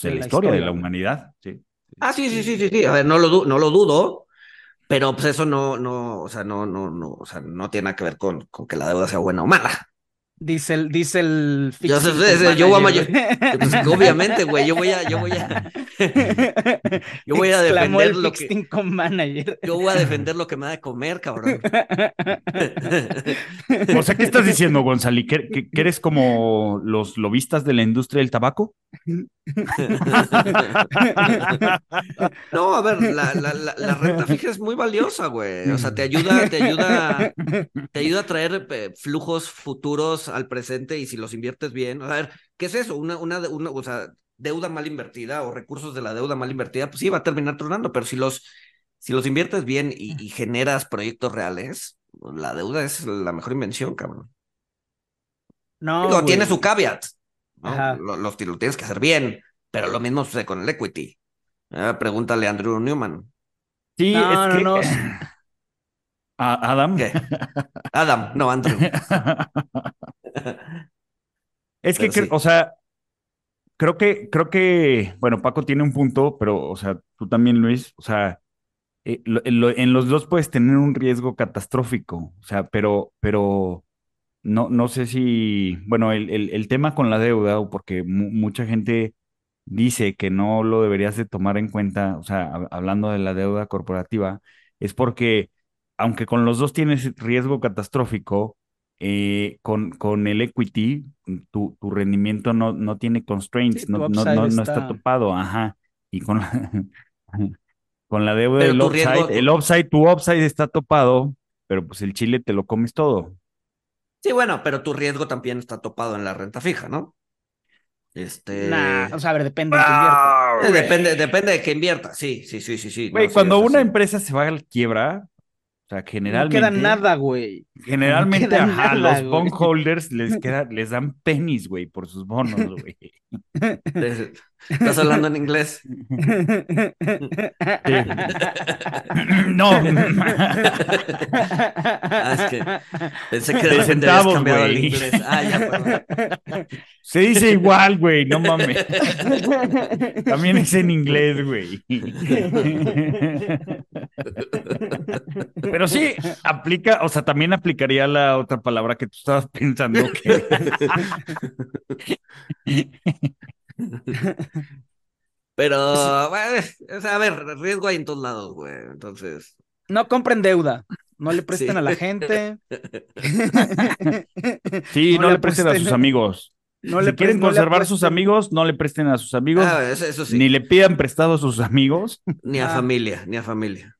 S2: pues, la, historia, de la humanidad. Sí.
S1: Ah, sí, sí, sí, sí, sí. A ver, no lo, no lo dudo, pero pues eso no, no, o sea, no, no, no, o sea, no tiene nada que ver con, con que la deuda sea buena o mala.
S3: Dice el, dice el
S1: yo, yo, yo, yo pues, obviamente, güey, yo voy a, yo voy a, yo voy a defender lo
S3: que manager.
S1: Yo voy a defender lo que me da de comer, cabrón.
S2: o sea, ¿qué estás diciendo, Gonzalo? ¿Que, eres como los lobistas de la industria del tabaco?
S1: no, a ver, la, la, la, renta fija es muy valiosa, güey. O sea, te ayuda, te ayuda, te ayuda a traer eh, flujos futuros al presente y si los inviertes bien. A ver, ¿qué es eso? Una, una, una, o sea, deuda mal invertida o recursos de la deuda mal invertida, pues sí, va a terminar tronando, pero si los, si los inviertes bien y, generas proyectos reales, la deuda es la mejor invención, cabrón. No. tiene su caveat. ¿no? Lo, lo, tienes que hacer bien, pero lo mismo sucede con el equity. Ah, pregúntale a Andrew Newman.
S2: Sí, es que... Adam.
S1: ¿Qué? Adam, no Andrew.
S2: es que, o sea, creo que, creo que, bueno, Paco tiene un punto, pero, o sea, tú también, Luis, o sea, eh, en los dos puedes tener un riesgo catastrófico, o sea, pero, pero no, no sé si, bueno, el, el, tema con la deuda, o porque mucha gente dice que no lo deberías de tomar en cuenta, o sea, hablando de la deuda corporativa, es porque, aunque con los dos tienes riesgo catastrófico, eh, con, con el equity, tu, tu rendimiento no, no tiene constraints, no, no, no, está... topado, ajá. Y con la, con la deuda del upside, el upside, tu upside está topado, pero pues el chile te lo comes todo.
S1: Sí, bueno, pero tu riesgo también está topado en la renta fija, ¿no? Este.
S3: o sea, a ver, depende de qué invierta.
S1: Eh, depende, depende de qué invierta, sí, sí, sí, sí, sí.
S2: Güey, cuando una empresa se va a la quiebra, o sea, generalmente.
S3: No queda nada, güey.
S2: Generalmente, a los bondholders les, queda, les dan pennies, güey, por sus bonos, güey.
S1: ¿Estás hablando en inglés?
S2: no.
S1: Ah, es que pensé que de repente habías cambiado el inglés. Ah, ya, perdón.
S2: Se dice igual, güey, no mames. También es en inglés, güey. Pero sí, aplica, o sea, también aplicaría la otra palabra que tú estabas pensando que.
S1: Pero, bueno, o sea, a ver, riesgo hay en todos lados, güey. Entonces.
S3: No compren deuda. No le presten a la gente.
S2: Sí, no, le presten, a sus amigos. No si le quieren conservar sus amigos, no le presten a sus amigos.
S1: Ah, eso, sí.
S2: Ni le pidan prestado a sus amigos.
S1: Ni a ah. familia, ni a familia.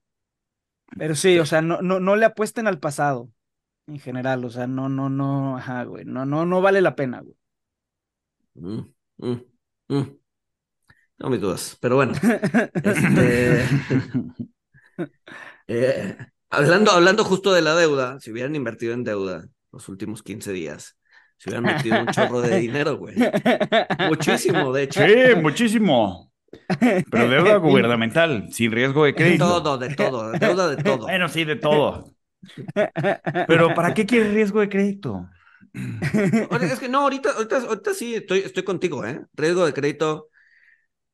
S3: Pero sí, o sea, no, no, no le apuesten al pasado. En general, o sea, no, no, no, ajá, güey. No, no, no vale la pena, güey.
S1: Mm, mm. Mm. No mis dudas, pero bueno. Este, eh, hablando, hablando justo de la deuda, si hubieran invertido en deuda los últimos 15 días, se hubieran metido un chorro de dinero, güey. Muchísimo, de hecho.
S2: Sí, muchísimo. Pero deuda gubernamental, sin riesgo de crédito.
S1: De todo, de todo, deuda de todo.
S2: Bueno, sí, de todo. Pero ¿para qué quieres riesgo de crédito?
S1: Es que no, ahorita, ahorita, sí estoy, estoy contigo, ¿eh? Riesgo de crédito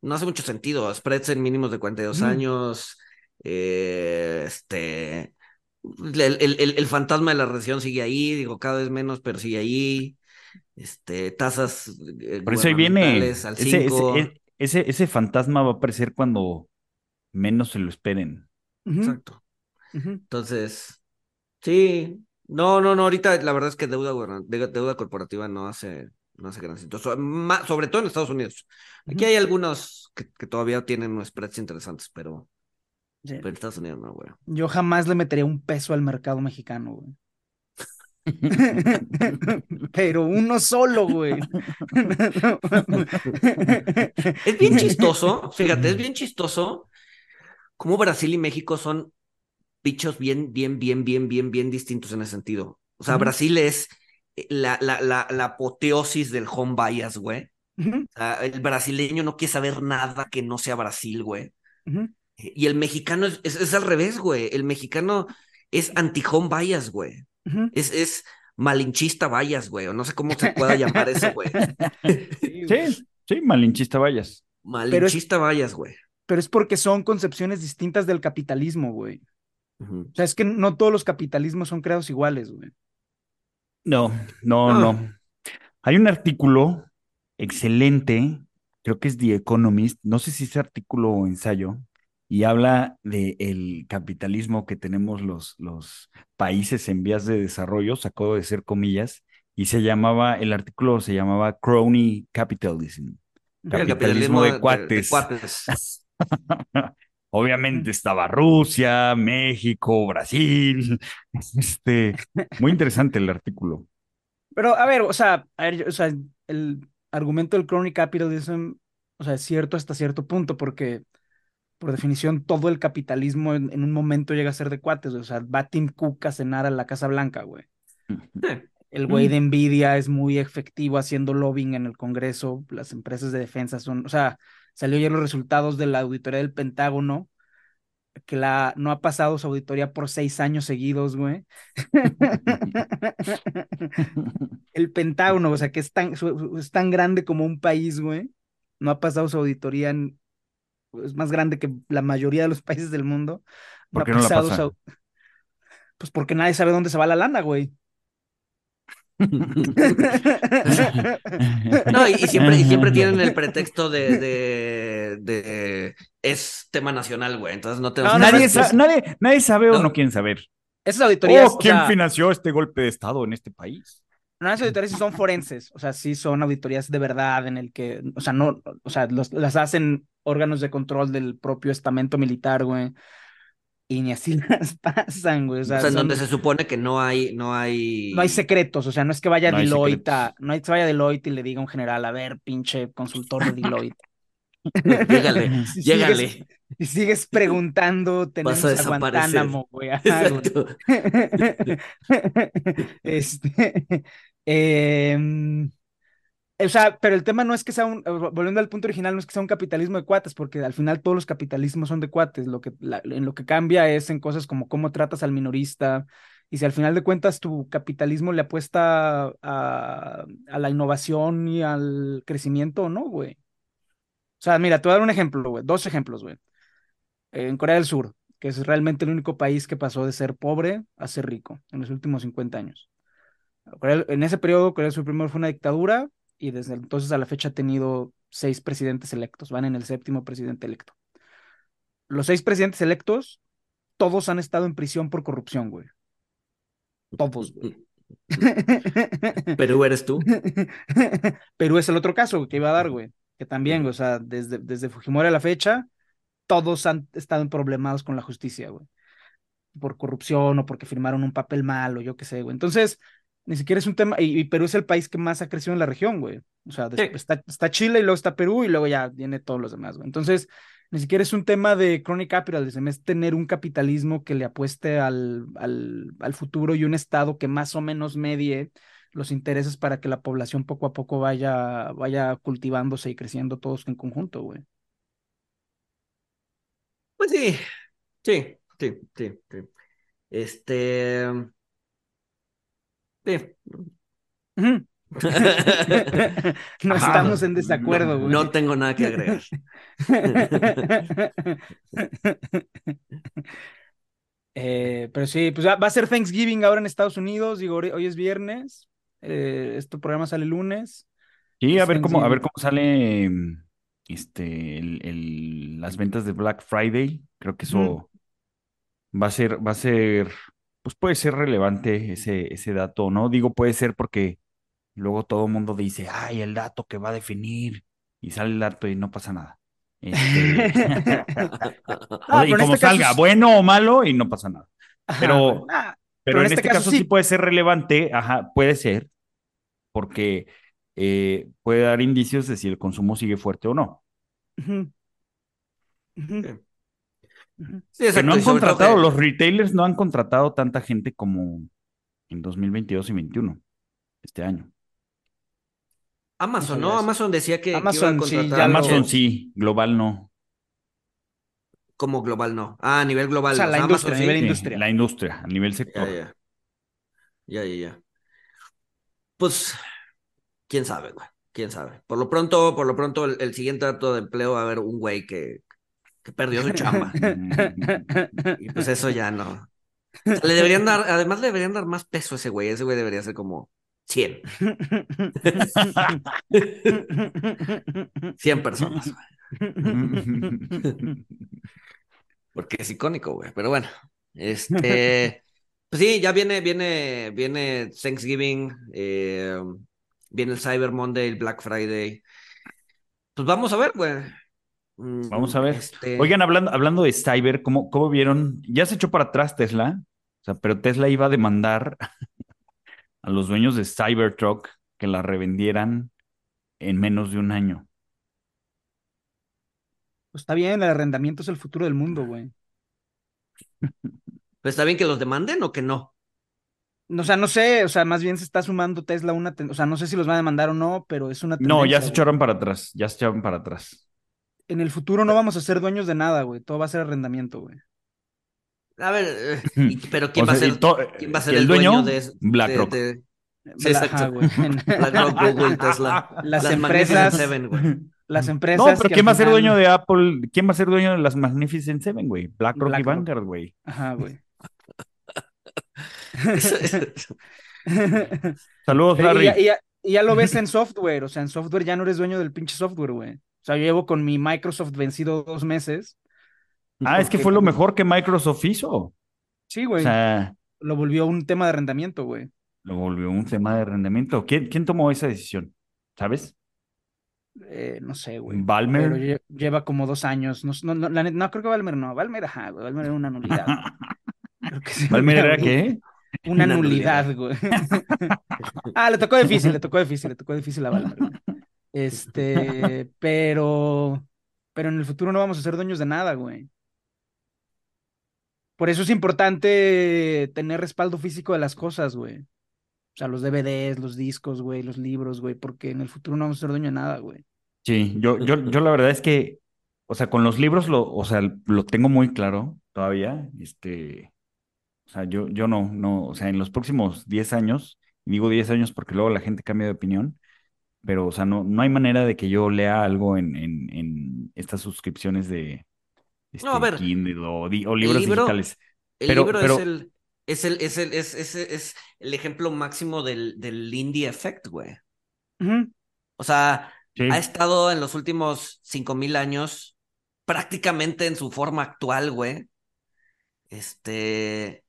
S1: no hace mucho sentido. Spreads en mínimos de 42 años. Eh, este. El, fantasma de la recesión sigue ahí, digo, cada vez menos, pero sigue ahí. Este, tasas.
S2: Eh, Por eso ahí viene. ese, ese, ese, fantasma va a aparecer cuando menos se lo esperen.
S1: Exacto. Entonces, sí, no, no, no, ahorita la verdad es que deuda, deuda corporativa no hace, no hace gran sentido, sobre todo en Estados Unidos. Aquí hay algunos que, todavía tienen unos spreads interesantes, pero, en Estados Unidos no, güey.
S3: Yo jamás le metería un peso al mercado mexicano, güey. Pero uno solo, güey.
S1: es bien chistoso, fíjate, es bien chistoso cómo Brasil y México son bichos bien, bien, bien, bien, bien, bien distintos en ese sentido. O sea, Brasil es eh, la, la, la, la, apoteosis del home bias, güey. o sea, el brasileño no quiere saber nada que no sea Brasil, güey. Y el mexicano es, es, al revés, güey. El mexicano es anti-home bias, güey. Es, es malinchista bias, güey. O no sé cómo se pueda llamar eso, güey.
S2: sí, sí, malinchista bias.
S1: Malinchista bias, güey.
S3: Pero es porque son concepciones distintas del capitalismo, güey. O sea, es que no todos los capitalismos son creados iguales, güey.
S2: No, no, no. Hay un artículo excelente creo que es The Economist, no sé si es artículo o ensayo, y habla del el capitalismo que tenemos los, los países en vías de desarrollo, sacó de ser comillas, y se llamaba, el artículo se llamaba Crony Capitalism. Capitalismo, de cuates. Obviamente estaba Rusia, México, Brasil. Este, muy interesante el artículo.
S3: Pero a ver, o sea, o sea, el argumento del crony capitalism, o sea, es cierto hasta cierto punto, porque por definición todo el capitalismo en, un momento llega a ser de cuates, o sea, va Tim Cook a cenar a la Casa Blanca, güey. El güey de Nvidia es muy efectivo haciendo lobbying en el Congreso, las empresas de defensa son, o sea, salió ya los resultados de la auditoría del Pentágono, que la no ha pasado su auditoría por seis años seguidos, güey. el Pentágono, o sea, que es tan, es tan grande como un país, güey. No ha pasado su auditoría, es más grande que la mayoría de los países del mundo.
S2: ¿Por qué no, la pasa?
S3: pues porque nadie sabe dónde se va la lana, güey.
S1: no, y, siempre, y siempre tienen el pretexto de, de, es tema nacional, güey. Entonces no te
S2: nadie, nadie, sabe o no quieren saber.
S3: Esas auditorías.
S2: Oh, ¿quién financió este golpe de Estado en este país?
S3: No, esas auditorías son forenses, o sea, sí son auditorías de verdad en el que, o sea, no, o sea, las hacen órganos de control del propio estamento militar, güey y ni así las pasan, güey. O sea,
S1: en donde se supone que no hay, no hay.
S3: No hay secretos, o sea, no es que vaya Deloitte, a... no hay que vaya Deloitte y le diga a un general, a ver, pinche consultor de Deloitte.
S1: llégale, llégale.
S3: y sigues preguntando, tenemos a, Guantánamo, güey. Exacto. este. Eh, o sea, pero el tema no es que sea un, volviendo al punto original, no es que sea un capitalismo de cuates, porque al final todos los capitalismos son de cuates, lo que, en lo que cambia es en cosas como cómo tratas al minorista, y si al final de cuentas tu capitalismo le apuesta a, la innovación y al crecimiento no, güey. O sea, mira, te voy a dar un ejemplo, güey, dos ejemplos, güey. En Corea del Sur, que es realmente el único país que pasó de ser pobre a ser rico en los últimos 50 años. En ese periodo, Corea del Sur primero fue una dictadura, y desde entonces a la fecha ha tenido seis presidentes electos, van en el séptimo presidente electo. Los seis presidentes electos, todos han estado en prisión por corrupción, güey. Todos, güey.
S1: Perú eres tú.
S3: Perú es el otro caso que iba a dar, güey. Que también, o sea, desde, desde Fujimori a la fecha, todos han estado en problemados con la justicia, güey. Por corrupción o porque firmaron un papel mal o yo qué sé, güey. Entonces, ni siquiera es un tema, y, Perú es el país que más ha crecido en la región, güey. O sea, está, está, Chile y luego está Perú y luego ya viene todos los demás, güey. Entonces, ni siquiera es un tema de chronic capitalism, es tener un capitalismo que le apueste al, al, al futuro y un Estado que más o menos medie los intereses para que la población poco a poco vaya, vaya cultivándose y creciendo todos en conjunto, güey.
S1: Pues sí, sí, sí, sí, sí. Este,
S3: no estamos en desacuerdo,
S1: güey. No, tengo nada que agregar.
S3: Eh, pero sí, pues va a ser Thanksgiving ahora en Estados Unidos. Digo, hoy es viernes. Eh, este programa sale lunes.
S2: Sí, a ver cómo, a ver cómo sale este el, las ventas de Black Friday. Creo que eso va a ser, va a ser pues puede ser relevante ese, ese dato, ¿no? Digo, puede ser porque luego todo el mundo dice, ay, el dato que va a definir, y sale el dato y no pasa nada. Este... y como este salga, bueno o malo, y no pasa nada. pero, pero, en, este, este caso, sí. puede ser relevante, ajá, puede ser, porque eh, puede dar indicios de si el consumo sigue fuerte o no que no han contratado, los retailers no han contratado tanta gente como en 2022 y 2021, este año.
S1: Amazon, ¿no? Amazon decía que,
S2: Amazon, sí, Amazon sí, global no.
S1: Como global no. Ah, a nivel global.
S3: O sea, la industria, a nivel industria.
S2: la industria, a nivel sector.
S1: Ya, ya, ya. ya, Pues, quién sabe, güey. Quién sabe. Por lo pronto, por lo pronto, el siguiente dato de empleo va a haber un güey que, que perdió su chamba. y pues eso ya no. le deberían dar, además le deberían dar más peso a ese güey. Ese güey debería ser como 100. 100 personas. Porque es icónico, güey. Pero bueno, este, pues sí, ya viene, viene, viene Thanksgiving, eh, viene el Cyber Monday, el Black Friday. Pues vamos a ver, güey.
S2: Vamos a ver. Este Oigan, hablando, hablando de Cyber, ¿cómo, ¿cómo vieron? Ya se echó para atrás Tesla, o sea, pero Tesla iba a demandar a los dueños de Cybertruck que la revendieran en menos de un año.
S3: Pues está bien, el arrendamiento es el futuro del mundo, güey.
S1: Pues está bien que los demanden o que no.
S3: O sea, no sé, o sea, más bien se está sumando Tesla una, o sea, no sé si los va a demandar o no, pero es una
S2: No, ya se echaron para atrás, ya se echaron para atrás.
S3: En el futuro no vamos a ser dueños de nada, güey, todo va a ser arrendamiento, güey.
S1: A ver, eh, pero ¿quién, va, a ser, ¿quién va a ser el, dueño, de
S2: BlackRock?
S1: BlackRock, Google, Tesla.
S3: Las, empresas. las empresas.
S2: No, pero ¿quién va a ser dueño de Apple? ¿Quién va a ser dueño de las Magnificent Seven, güey? BlackRock, y Vanguard, güey.
S3: Ajá, güey.
S2: Saludos, Larry.
S3: Y ya, ya, lo ves en software, o sea, en software ya no eres dueño del pinche software, güey. O sea, yo llevo con mi Microsoft vencido dos meses
S2: Ah, es que fue lo mejor que Microsoft hizo.
S3: Sí, güey. O sea, lo volvió un tema de arrendamiento, güey.
S2: Lo volvió un tema de arrendamiento. ¿Quién, quién tomó esa decisión? ¿Sabes?
S3: Eh, no sé, güey.
S2: Valmer.
S3: Pero lleva como dos años. No, no, no, creo que Valmer no. Valmer, ajá, güey. Valmer era una nulidad.
S2: ¿Valmer era qué?
S3: Una, nulidad, güey. ah, le tocó difícil, le tocó difícil, le tocó difícil a Valmer. Este, pero, pero en el futuro no vamos a ser dueños de nada, güey. Por eso es importante tener respaldo físico de las cosas, güey. O sea, los DVDs, los discos, güey, los libros, güey, porque en el futuro no vamos a ser dueño de nada, güey.
S2: Sí, yo, yo, yo la verdad es que, o sea, con los libros lo, o sea, lo tengo muy claro todavía. Este, o sea, yo, yo no, no, o sea, en los próximos 10 años, y digo 10 años porque luego la gente cambia de opinión, pero, o sea, no, no hay manera de que yo lea algo en, en, en estas suscripciones de,
S1: no, a este, ver.
S2: Kindle o, libros digitales.
S1: El libro es el. Es el, es el, es, es, el ejemplo máximo del, del indie effect, güey. O sea, ha estado en los últimos cinco mil años prácticamente en su forma actual, güey. Este,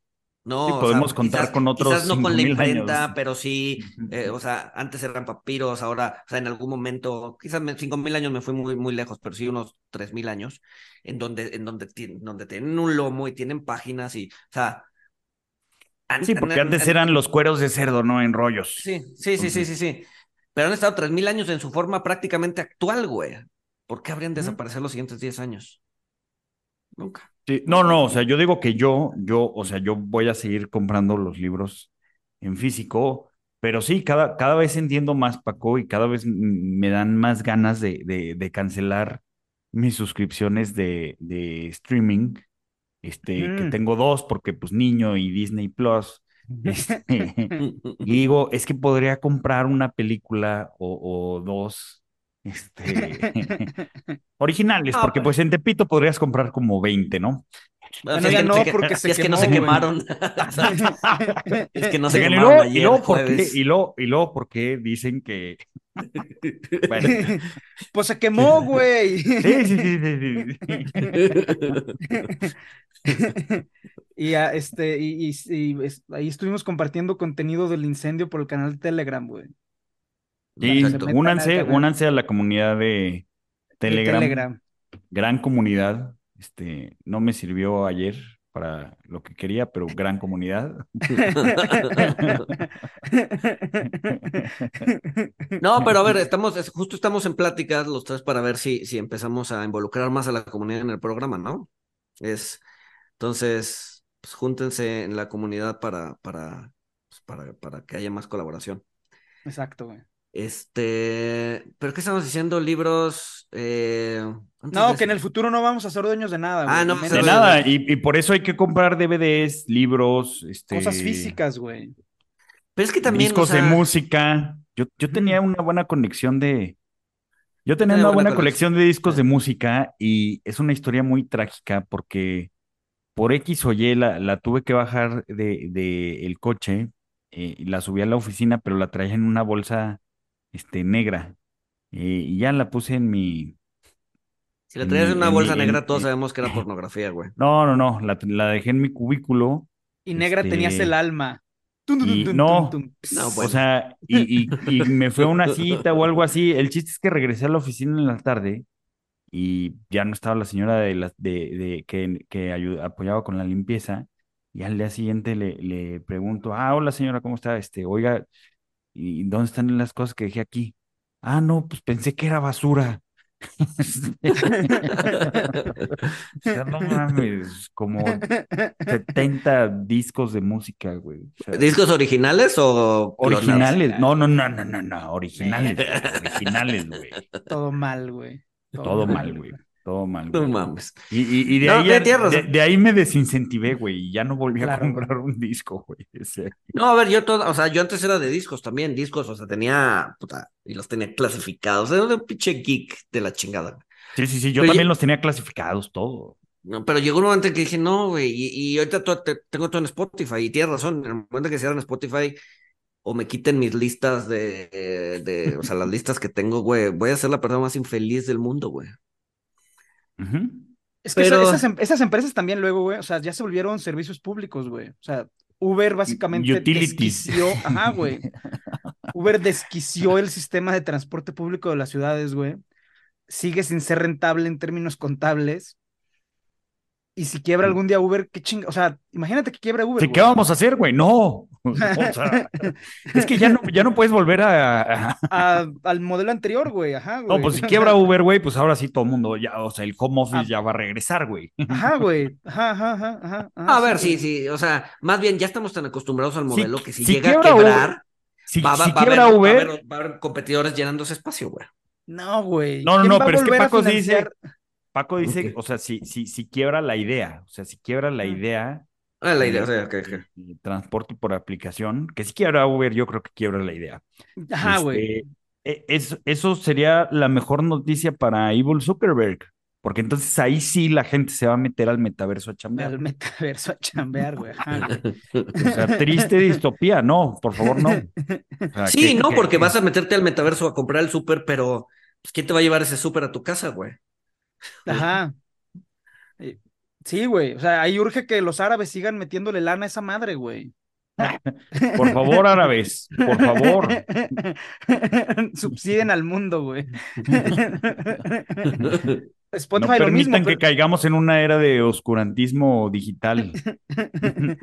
S1: no,
S2: podemos contar con otros.
S1: Quizás no con la imprenta, pero sí, eh, o sea, antes eran papiros, ahora, o sea, en algún momento, quizás cinco mil años me fui muy, muy lejos, pero sí unos tres mil años, en donde, en donde, donde tienen un lomo y tienen páginas y, o sea.
S2: sí, porque antes eran los cueros de cerdo, ¿no? En rollos.
S1: Sí, sí, sí, sí, sí, sí. Pero han estado tres mil años en su forma prácticamente actual, güey. ¿Por qué habrían desaparecido los siguientes diez años? Nunca.
S2: Sí, no, no, o sea, yo digo que yo, yo, o sea, yo voy a seguir comprando los libros en físico, pero sí, cada, cada vez entiendo más, Paco, y cada vez me dan más ganas de, de, cancelar mis suscripciones de, de streaming, este, que mm. tengo dos, porque pues niño y Disney Plus. Este, y digo, es que podría comprar una película o, o dos este, originales, porque pues en Tepito podrías comprar como 20, ¿no?
S3: Bueno, ya no, porque se
S1: es que no se quemaron. es que no se
S2: quemaron y luego, porque, y, luego, y luego porque dicen que...
S3: bueno. Pues se quemó, güey.
S2: sí, sí, sí, sí,
S3: y, este, y, y, ahí estuvimos compartiendo contenido del incendio por el canal de Telegram, güey.
S2: Sí, únanse, únanse a la comunidad de Telegram. Gran comunidad. Este, no me sirvió ayer para lo que quería, pero gran comunidad.
S1: No, pero a ver, estamos, justo estamos en pláticas los tres para ver si, si empezamos a involucrar más a la comunidad en el programa, ¿no? Es, entonces, pues júntense en la comunidad para, para, pues, para, para que haya más colaboración.
S3: Exacto, güey.
S1: Este, pero ¿qué estamos diciendo? Libros. Eh,
S3: no, que en el futuro no vamos a ser dueños de nada.
S1: Ah, no,
S2: de nada. Y, por eso hay que comprar DVDs, libros, este...
S3: cosas físicas, güey.
S1: Pero es que también.
S2: Discos de música. Yo, yo tenía una buena conexión de. Yo tenía una, buena, colección de discos de música y es una historia muy trágica porque por X o Y la, la tuve que bajar de, de el coche eh, y la subí a la oficina, pero la traía en una bolsa este, negra. Eh, y ya la puse en mi...
S1: Si la traías en una bolsa negra, todos sabemos que era pornografía, güey.
S2: No, no, no, la, la dejé en mi cubículo.
S3: Y negra tenías el alma.
S2: no, o sea, y, y, me fue a una cita o algo así. El chiste es que regresé a la oficina en la tarde y ya no estaba la señora de, la, de, de que, que apoyaba con la limpieza. Y al día siguiente le, le pregunto, ah, hola señora, ¿cómo está? Este, oiga, ¿y dónde están las cosas que dejé aquí? Ah, no, pues pensé que era basura. no mames, como 70 discos de música, güey.
S1: ¿Discos originales o
S2: originales? No, no, no, no, no, no, originales, originales, güey.
S3: Todo mal, güey.
S2: Todo, mal, güey. Todo mal.
S1: No mames.
S2: Y, y, de, ahí, de, ahí me desincentivé, güey, y ya no volví a comprar un disco, güey.
S1: No, a ver, yo todo, o sea, yo antes era de discos también, discos, o sea, tenía, puta, y los tenía clasificados. Era un pinche geek de la chingada.
S2: Sí, sí, sí, yo también los tenía clasificados, todo.
S1: No, pero llegó un momento en que dije, no, güey, y, ahorita tengo todo en Spotify, y tienes razón, en el momento que cierran Spotify, o me quiten mis listas de, de, o sea, las listas que tengo, güey, voy a ser la persona más infeliz del mundo, güey.
S3: Es que esas, em, esas, empresas también luego, güey, o sea, ya se volvieron servicios públicos, güey. O sea, Uber básicamente desquició, ajá, güey. Uber desquició el sistema de transporte público de las ciudades, güey. Sigue sin ser rentable en términos contables. Y si quiebra algún día Uber, qué chinga. O sea, imagínate que quiebra Uber.
S2: ¿Qué vamos a hacer, güey? No. es que ya no, ya no puedes volver a...
S3: al modelo anterior, güey. Ajá, güey.
S2: No, pues si quiebra Uber, güey, pues ahora sí todo el mundo ya, o sea, el home office ah. ya va a regresar, güey.
S3: Ajá, güey. Ajá, ajá, ajá, A
S1: ver, sí, sí. O sea, más bien ya estamos tan acostumbrados al modelo que si, llega a quebrar,
S2: si, va, quiebra Uber,
S1: va a, haber, competidores llenando ese espacio, güey.
S3: No, güey.
S2: No, no, no, pero es que Paco dice Paco dice, o sea, si, si, si quiebra la idea, o sea, si quiebra la idea.
S1: Ah, la idea, o sea, que,
S2: Transporte por aplicación, que si quiebra Uber, yo creo que quiebra la idea.
S3: Ajá, güey.
S2: Este, e, eso sería la mejor noticia para Evil Zuckerberg, porque entonces ahí sí la gente se va a meter al metaverso a chambear.
S3: Al metaverso a chambear, güey.
S2: o sea, triste distopía, no, por favor, no.
S1: sí, no, porque vas a meterte al metaverso a comprar el súper, pero pues, ¿quién te va a llevar ese súper a tu casa, güey?
S3: Ajá. Eh, sí, güey. O sea, ahí urge que los árabes sigan metiéndole lana a esa madre, güey.
S2: Por favor, árabes, por favor.
S3: Subsiden al mundo, güey.
S2: Spotify no permitan que caigamos en una era de oscurantismo digital.
S3: pero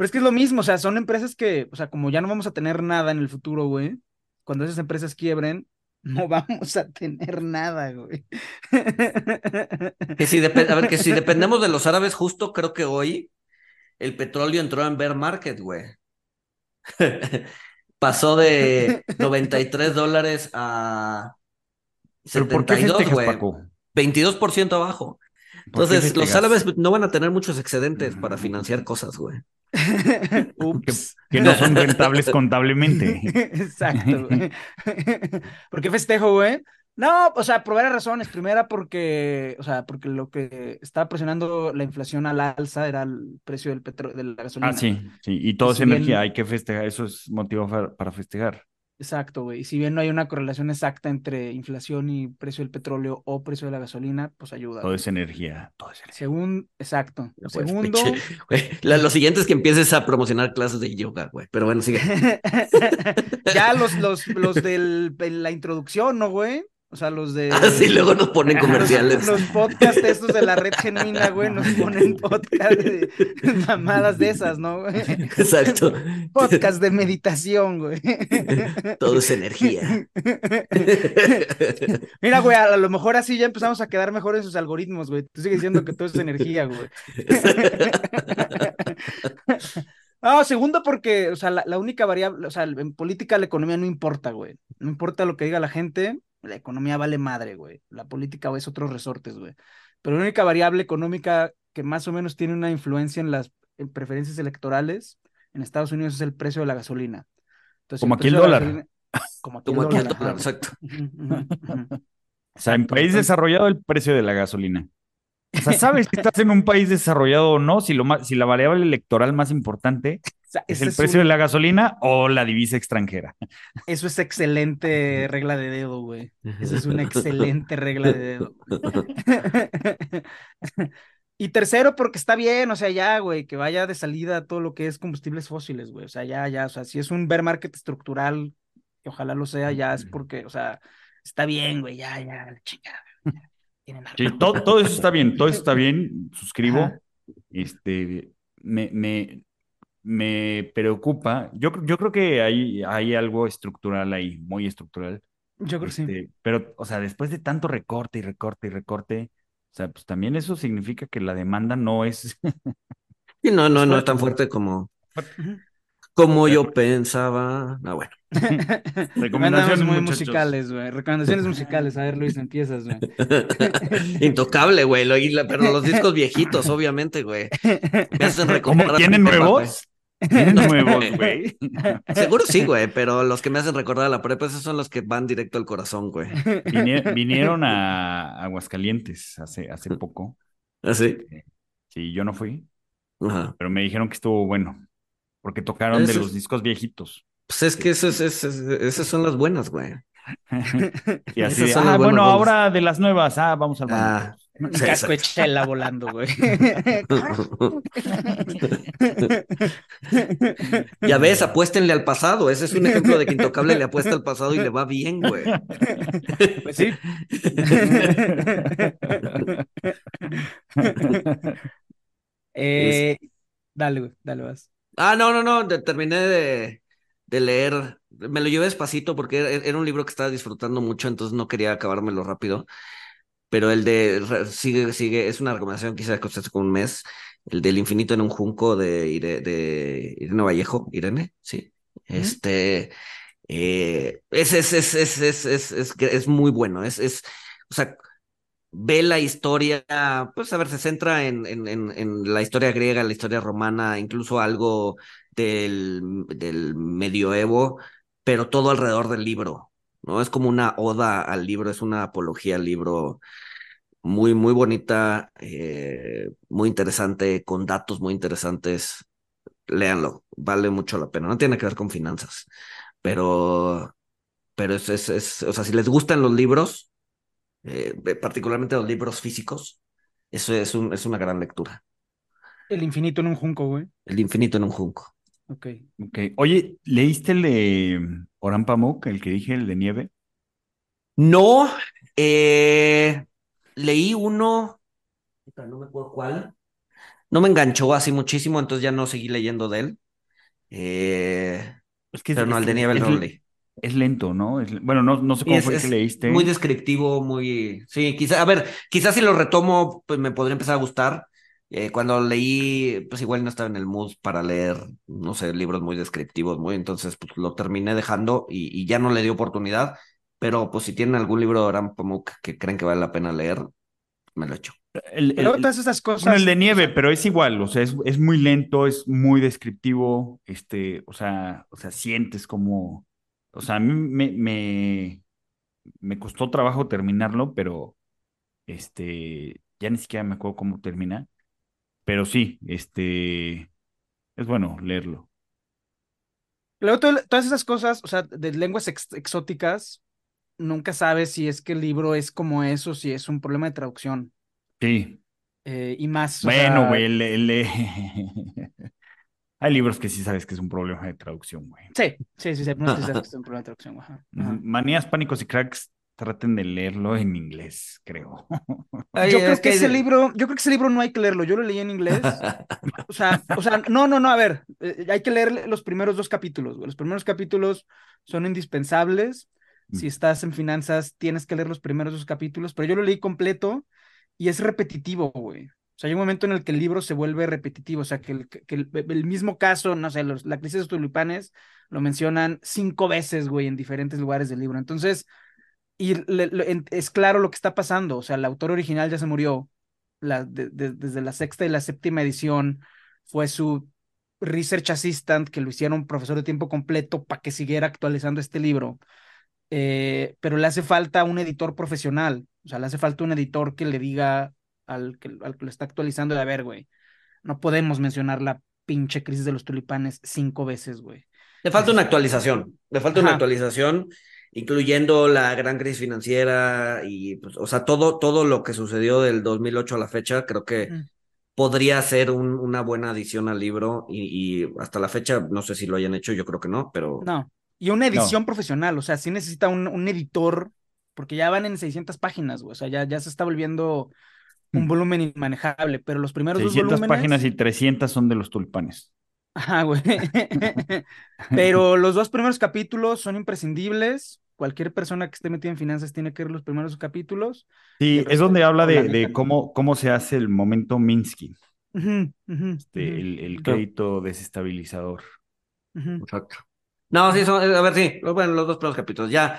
S3: es que es lo mismo, o sea, son empresas que, o sea, como ya no vamos a tener nada en el futuro, güey, cuando esas empresas quiebren, no vamos a tener nada, güey.
S1: Que si a ver, que si dependemos de los árabes, justo creo que hoy el petróleo entró en bear market, güey. Pasó de 93 dólares a 72, güey. 22% abajo. Entonces, los árabes no van a tener muchos excedentes para financiar cosas, güey.
S2: Que, no son rentables contablemente.
S3: Exacto, güey. ¿Por qué festejo, güey? No, o sea, por varias razones. Primera, porque, o sea, porque lo que estaba presionando la inflación al alza era el precio del petróleo, de la gasolina.
S2: Ah, sí, sí. Y toda esa energía hay que festejar. Eso es motivo para festejar.
S3: Exacto, güey. Y si bien no hay una correlación exacta entre inflación y precio del petróleo o precio de la gasolina, pues ayuda.
S2: Todo es energía, todo es energía.
S3: Según, exacto. Segundo.
S1: lo siguiente es que empieces a promocionar clases de yoga, güey. Pero bueno, sigue.
S3: ya los, los, los de la introducción, ¿no, güey? O sea, los de.
S1: Ah, sí, luego nos ponen comerciales.
S3: Los, podcasts estos de la red genuina, güey, nos ponen podcast de mamadas de esas, ¿no, güey?
S1: Exacto.
S3: Podcast de meditación, güey.
S1: Todo es energía.
S3: Mira, güey, a lo mejor así ya empezamos a quedar mejor en sus algoritmos, güey. Tú sigues diciendo que todo es energía, güey. Ah, segundo porque, o sea, la, la, única variable, o sea, en política la economía no importa, güey. No importa lo que diga la gente, la economía vale madre, güey. La política es otros resortes, güey. Pero la única variable económica que más o menos tiene una influencia en las preferencias electorales en Estados Unidos es el precio de la gasolina.
S2: como aquí el dólar.
S1: como aquí el dólar, exacto.
S2: o sea, en país desarrollado el precio de la gasolina. O sea, ¿sabes si estás en un país desarrollado o no? Si, lo si la variable electoral más importante ¿Es el precio de la gasolina o la divisa extranjera?
S3: Eso es excelente regla de dedo, güey. Eso es una excelente regla de dedo. y tercero, porque está bien, o sea, ya, güey, que vaya de salida todo lo que es combustibles fósiles, güey. O sea, ya, ya, o sea, si es un bear market estructural, que ojalá lo sea, ya es porque, o sea, está bien, güey, ya, ya, chingada.
S2: Sí, todo, todo, eso está bien, todo eso está bien, suscribo. Este, me, me, me preocupa. Yo, yo creo que hay, hay algo estructural ahí, muy estructural.
S3: Yo creo que sí.
S2: Este, pero, o sea, después de tanto recorte y recorte y recorte, o sea, pues también eso significa que la demanda no es.
S1: y no, no, no es tan fuerte como, como yo pensaba. No, bueno.
S3: Recomendaciones muy musicales, güey. Recomendaciones musicales. A ver, Luis, empiezas, güey.
S1: Intocable, güey. Pero los discos viejitos, obviamente, güey.
S2: Me hacen recordar. ¿Tienen nuevos? ¿Tienen nuevos, güey?
S1: Seguro sí, güey, pero los que me hacen recordar a la prepa, esos son los que van directo al corazón, güey.
S2: Vinieron a Aguascalientes hace, hace poco.
S1: ¿Ah, sí?
S2: Sí, yo no fui. Pero me dijeron que estuvo bueno porque tocaron de los discos viejitos.
S1: Pues es que esas, esas, son las buenas, güey.
S2: y así, ah, bueno, ahora de las nuevas, ah, vamos al baño. Ah,
S3: un casco de chela volando, güey.
S1: ya ves, apuéstenle al pasado. Ese es un ejemplo de que Intocable le apuesta al pasado y le va bien, güey.
S3: Pues sí. eh, dale, güey, dale, vas.
S1: Ah, no, no, no, terminé de, de leer. Me lo llevé despacito porque era un libro que estaba disfrutando mucho, entonces no quería acabármelo rápido. Pero el de sigue, sigue, es una recomendación que hice hace como un mes. El del infinito en un junco de, de Irene Vallejo, Irene, sí. Este eh, es, es, es, es, es, es, es, es muy bueno. Es, es, o sea, ve la historia, pues a ver, se centra en, en, en, la historia griega, la historia romana, incluso algo del, del medioevo, pero todo alrededor del libro, ¿no? Es como una oda al libro, es una apología al libro muy, muy bonita, eh, muy interesante, con datos muy interesantes. Léanlo, vale mucho la pena. No tiene que ver con finanzas, pero, pero es, es, es o sea, si les gustan los libros, eh, particularmente los libros físicos, eso es, un, es una gran lectura.
S3: El infinito en un junco, güey.
S1: El infinito en un junco.
S3: Ok.
S2: Ok. Oye, ¿leíste el de Oran Pamuk, el que dije, el de nieve?
S1: No, eh, leí uno, no me acuerdo cuál. No me enganchó así muchísimo, entonces ya no seguí leyendo de él. Eh, es que pero no, el de nieve no leí
S2: es lento, ¿no? bueno, no, no sé cómo fue que leíste.
S1: Muy descriptivo, muy. Sí, quizá, a ver, quizás si lo retomo, pues me podría empezar a gustar. Eh, cuando leí, pues igual no estaba en el mood para leer, no sé, libros muy descriptivos, muy, entonces pues lo terminé dejando y, ya no le di oportunidad, pero pues si tienen algún libro de Aram Pamuk que creen que vale la pena leer, me lo echo.
S2: El, todas esas cosas. el de nieve, pero es igual, o sea, es, es muy lento, es muy descriptivo, este, o sea, o sea, sientes como o sea, a mí me, me, me costó trabajo terminarlo, pero este, ya ni siquiera me acuerdo cómo termina. Pero sí, este, es bueno leerlo.
S3: Luego, todas esas cosas, o sea, de lenguas exóticas, nunca sabes si es que el libro es como eso, si es un problema de traducción.
S2: Sí.
S3: Eh, y más.
S2: Bueno, güey, le, Hay libros que sí sabes que es un problema de traducción, güey.
S3: Sí, sí, sí, sí, no que es un problema de traducción.
S2: Manías, pánicos y cracks, traten de leerlo en inglés, creo.
S3: yo creo que, ese libro, yo creo que ese libro no hay que leerlo. Yo lo leí en inglés. o sea, o sea, no, no, no, a ver, eh, hay que leer los primeros dos capítulos. Los primeros capítulos son indispensables. Mm. Si estás en finanzas, tienes que leer los primeros dos capítulos, pero yo lo leí completo y es repetitivo, güey. O sea, hay un momento en el que el libro se vuelve repetitivo, o sea, que el, mismo caso, no sé, la crisis de los tulipanes lo mencionan cinco veces, güey, en diferentes lugares del libro. Entonces, y es claro lo que está pasando, o sea, el autor original ya se murió, la, desde la sexta y la séptima edición fue su research assistant, que lo hicieron profesor de tiempo completo para que siguiera actualizando este libro. Eh, pero le hace falta un editor profesional, o sea, le hace falta un editor que le diga al que, al que lo está actualizando de, a ver, güey, no podemos mencionar la pinche crisis de los tulipanes cinco veces, güey.
S1: Le falta una actualización, le falta una actualización, incluyendo la gran crisis financiera y, pues, o sea, todo, todo lo que sucedió del 2008 a la fecha, creo que podría ser una buena adición al libro y, hasta la fecha, no sé si lo hayan hecho, yo creo que no, pero...
S3: No, y una edición profesional, o sea, sí necesita un, un, editor, porque ya van en 600 páginas, güey, o sea, ya, ya se está volviendo un mm. volumen inmanejable, pero los primeros
S2: 600 dos páginas y 300 son de los tulpanes.
S3: Ajá, güey. pero los dos primeros capítulos son imprescindibles. Cualquier persona que esté metida en finanzas tiene que ver los primeros capítulos.
S2: Sí, es donde habla de, de cómo, cómo se hace el momento Minsky. este, el, el, crédito desestabilizador.
S1: Exacto. No, sí, son, a ver, sí, bueno, los dos primeros capítulos. Ya,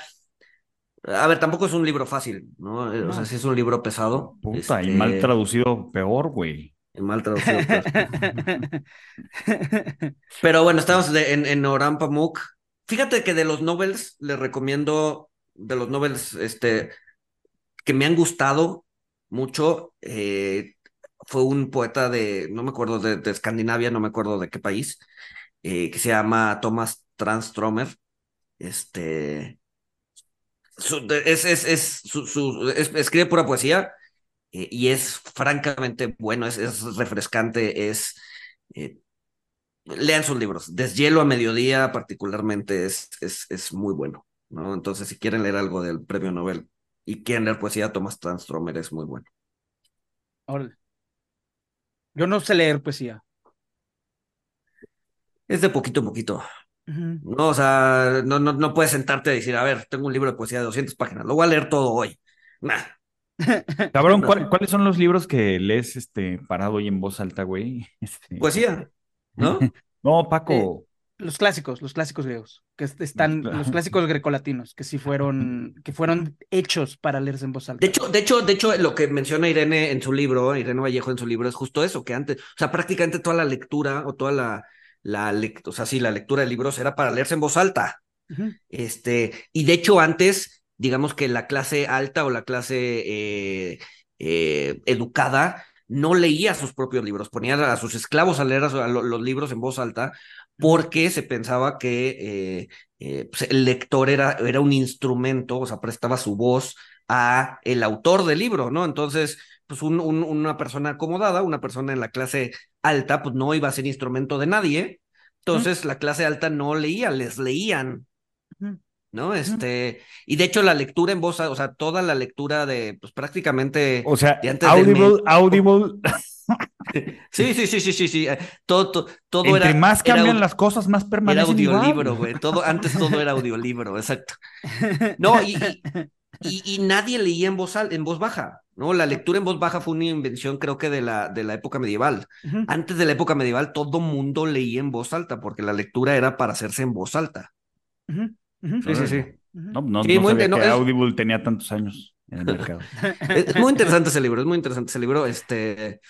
S1: a ver, tampoco es un libro fácil, ¿no? Eh, o sea, sí es un libro pesado.
S2: Puta, y mal este traducido peor, güey.
S1: Y mal traducido peor. Pero bueno, estamos en, en Oran Pamuk. Fíjate que de los novels les recomiendo, de los novels este, que me han gustado mucho, eh, fue un poeta de, no me acuerdo, de, Escandinavia, no me acuerdo de qué país, eh, que se llama Thomas Transtromer. Este, es, es, es, su, escribe pura poesía eh, y es francamente bueno, es, es refrescante, es... lean sus libros. Deshielo a mediodía particularmente es, es, es muy bueno, ¿no? Entonces, si quieren leer algo del premio Nobel y quieren leer poesía, Thomas Transtromer es muy bueno.
S3: Yo no sé leer poesía.
S1: Es de poquito a poquito. No, o sea, no, no, no puedes sentarte a decir, a ver, tengo un libro de poesía de 200 páginas, lo voy a leer todo hoy. Nah.
S2: Cabrón, ¿cuáles son los libros que lees este, parado y en voz alta, güey? Este...
S1: Poesía, ¿no?
S2: no, Paco.
S3: Eh, los clásicos, los clásicos griegos, que están, los, clásicos grecolatinos, que sí fueron, que fueron hechos para leerse en voz alta.
S1: De hecho, de hecho, de hecho, lo que menciona Irene en su libro, Irene Vallejo en su libro, es justo eso, que antes, o sea, prácticamente toda la lectura o toda la, la, o sea, sí, la lectura de libros era para leerse en voz alta. Este, y de hecho antes, digamos que la clase alta o la clase eh, eh, educada no leía sus propios libros, ponía a sus esclavos a leer los libros en voz alta porque se pensaba que eh, pues, el lector era, era un instrumento, o sea, prestaba su voz a el autor del libro, ¿no? Entonces, pues una persona acomodada, una persona en la clase alta, pues no iba a ser instrumento de nadie. Entonces la clase alta no leía, les leían. ¿No? Este, y de hecho la lectura en voz, o sea, toda la lectura de, pues prácticamente.
S2: O sea, audible, audible.
S1: Sí, sí, sí, sí, sí, sí. Todo, todo, todo
S2: Entre era. más cambian las cosas, más permanecen.
S1: Era audiolibro, güey. Todo, antes todo era audiolibro, exacto. No, y, y, nadie leía en voz, en voz baja, ¿no? La lectura en voz baja fue una invención, creo que de la, de la época medieval. Antes de la época medieval, todo mundo leía en voz alta, porque la lectura era para hacerse en voz alta.
S2: Sí, sí, sí. No, no, sabía que Audible tenía tantos años en el mercado.
S1: es muy interesante ese libro, es muy interesante ese libro. Este...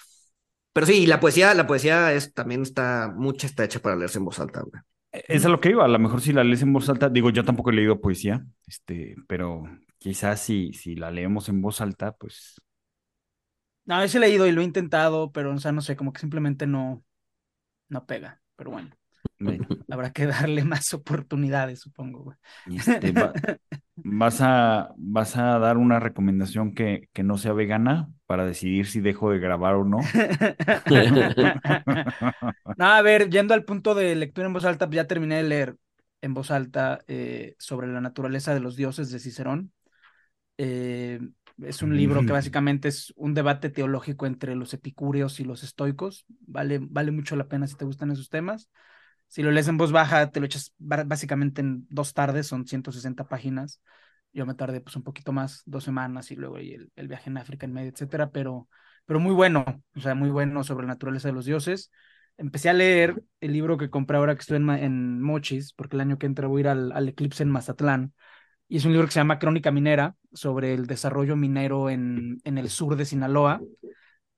S1: Pero sí, la poesía, la poesía es, también está, mucha está hecha para leerse en voz alta, güey.
S2: Es a lo que iba, a lo mejor si la lees en voz alta, digo, yo tampoco he leído poesía, este, pero quizás si, si la leemos en voz alta, pues.
S3: No, a veces he leído y lo he intentado, pero, o sea, no sé, como que simplemente no, no pega. Pero bueno, habrá que darle más oportunidades, supongo.
S2: Este, vas, a, ¿Vas a dar una recomendación que, que no sea vegana para decidir si dejo de grabar o no?
S3: no, a ver, yendo al punto de lectura en voz alta, ya terminé de leer en voz alta eh, sobre la naturaleza de los dioses de Cicerón. Eh, es un libro que básicamente es un debate teológico entre los epicúreos y los estoicos. Vale, vale mucho la pena si te gustan esos temas. Si lo lees en voz baja, te lo echas básicamente en dos tardes, son 160 páginas. Yo me tardé pues un poquito más, dos semanas y luego el, el viaje en África en medio, etcétera, pero, pero muy bueno, o sea, muy bueno sobre la naturaleza de los dioses. Empecé a leer el libro que compré ahora que estoy en, en Mochis, porque el año que entra voy a ir al, al eclipse en Mazatlán y es un libro que se llama Crónica Minera, sobre el desarrollo minero en, en el sur de Sinaloa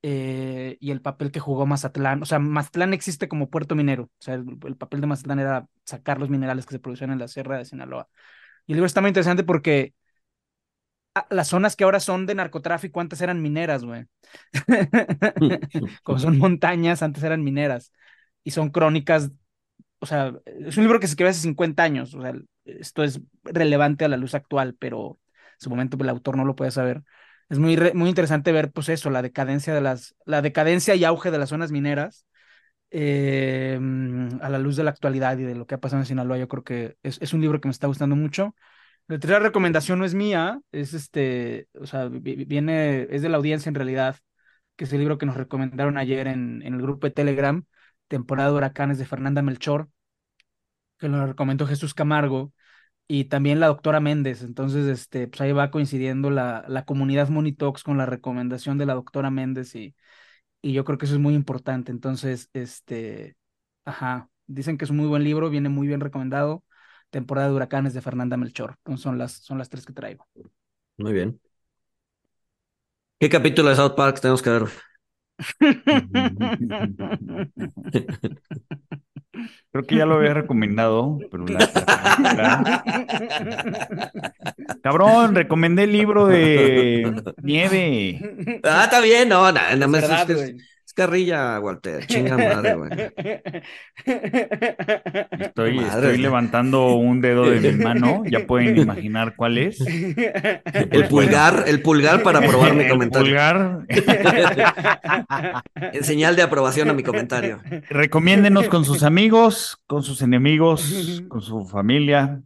S3: eh, y el papel que jugó Mazatlán. O sea, Mazatlán existe como puerto minero. O sea, el, papel de Mazatlán era sacar los minerales que se producían en la sierra de Sinaloa. Y el libro está muy interesante porque ah, las zonas que ahora son de narcotráfico antes eran mineras, güey. como son montañas, antes eran mineras. y son crónicas, o sea, es un libro que se escribió hace 50 años, o sea, esto es relevante a la luz actual, pero en su momento el autor no lo puede saber. Es muy, muy interesante ver, pues eso, la decadencia de las, la decadencia y auge de las zonas mineras eh, a la luz de la actualidad y de lo que ha pasado en Sinaloa. Yo creo que es, es un libro que me está gustando mucho. La tercera recomendación no es mía, es este, o sea, viene, es de la audiencia en realidad, que es el libro que nos recomendaron ayer en, en el grupo de Telegram, temporada de huracanes de Fernanda Melchor, que lo recomendó Jesús Camargo, y también la doctora Méndez. Entonces, este, pues ahí va coincidiendo la, la comunidad Monitox con la recomendación de la doctora Méndez y, y yo creo que eso es muy importante. Entonces, este, ajá, dicen que es un muy buen libro, viene muy bien recomendado. Temporada de huracanes de Fernanda Melchor. Entonces son las, son las tres que traigo.
S1: Muy bien. ¿Qué capítulo de South Park tenemos que ver?
S2: Creo que ya lo había recomendado, pero la, Cabrón, recomendé el libro de Nieve.
S1: Ah, está bien, no, nada, más carrilla, Walter. Chinga madre, güey.
S2: Estoy, estoy levantando un dedo de mi mano. Ya pueden imaginar cuál es.
S1: El pulgar, el pulgar para aprobar mi comentario. Pulgar. En señal de aprobación a mi comentario.
S2: Recomiéndenos con sus amigos, con sus enemigos, con su familia.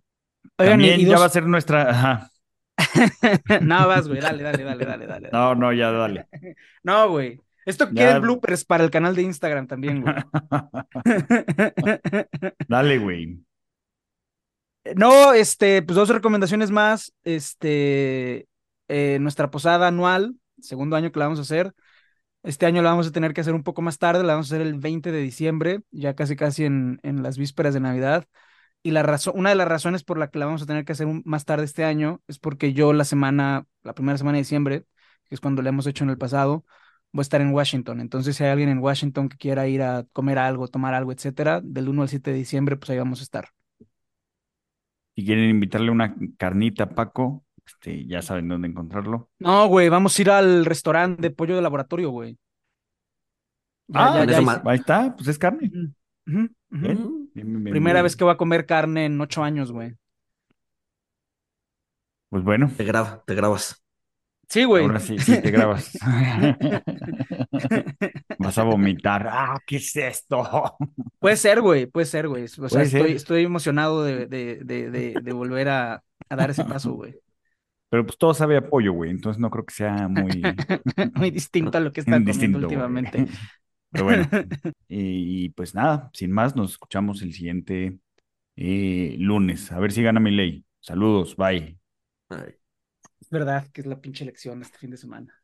S2: También ya va a ser nuestra. Ajá.
S3: no, vas, güey, dale, dale, dale, dale, dale.
S2: No, no, ya dale.
S3: No, güey. Esto quiere bloopers para el canal de Instagram también, güey.
S2: Dale, güey.
S3: No, este, pues dos recomendaciones más. Este, eh, nuestra posada anual, segundo año que la vamos a hacer. Este año la vamos a tener que hacer un poco más tarde, la vamos a hacer el 20 de diciembre, ya casi casi en, en las vísperas de Navidad. Y la razón, una de las razones por la que la vamos a tener que hacer más tarde este año es porque yo la semana, la primera semana de diciembre, que es cuando la hemos hecho en el pasado, voy a estar en Washington. Entonces, si hay alguien en Washington que quiera ir a comer algo, tomar algo, etcétera, del 1 al 7 de diciembre, pues ahí vamos a estar.
S2: Si quieren invitarle una carnita, Paco, este, ya saben dónde encontrarlo.
S3: No, güey, vamos a ir al restaurante de pollo de laboratorio, güey.
S2: ah, ahí está, pues es carne.
S3: Primera vez que voy a comer carne en ocho años, güey.
S2: Pues bueno.
S1: Te, te grabas.
S3: Sí, güey.
S2: Ahora sí, sí te grabas. Vas a vomitar. Ah, ¿qué es esto?
S3: Puede ser, güey, puede ser, güey. O sea, estoy, estoy, emocionado de, de, de, de volver a, a, dar ese paso, güey.
S2: Pero pues todo sabe a pollo, güey. Entonces no creo que sea muy...
S3: muy distinto a lo que están comiendo últimamente.
S2: Pero bueno. y, pues nada, sin más, nos escuchamos el siguiente eh, lunes. A ver si gana mi ley. Saludos, bye. Bye
S3: verdad que es la pinche elección este fin de semana.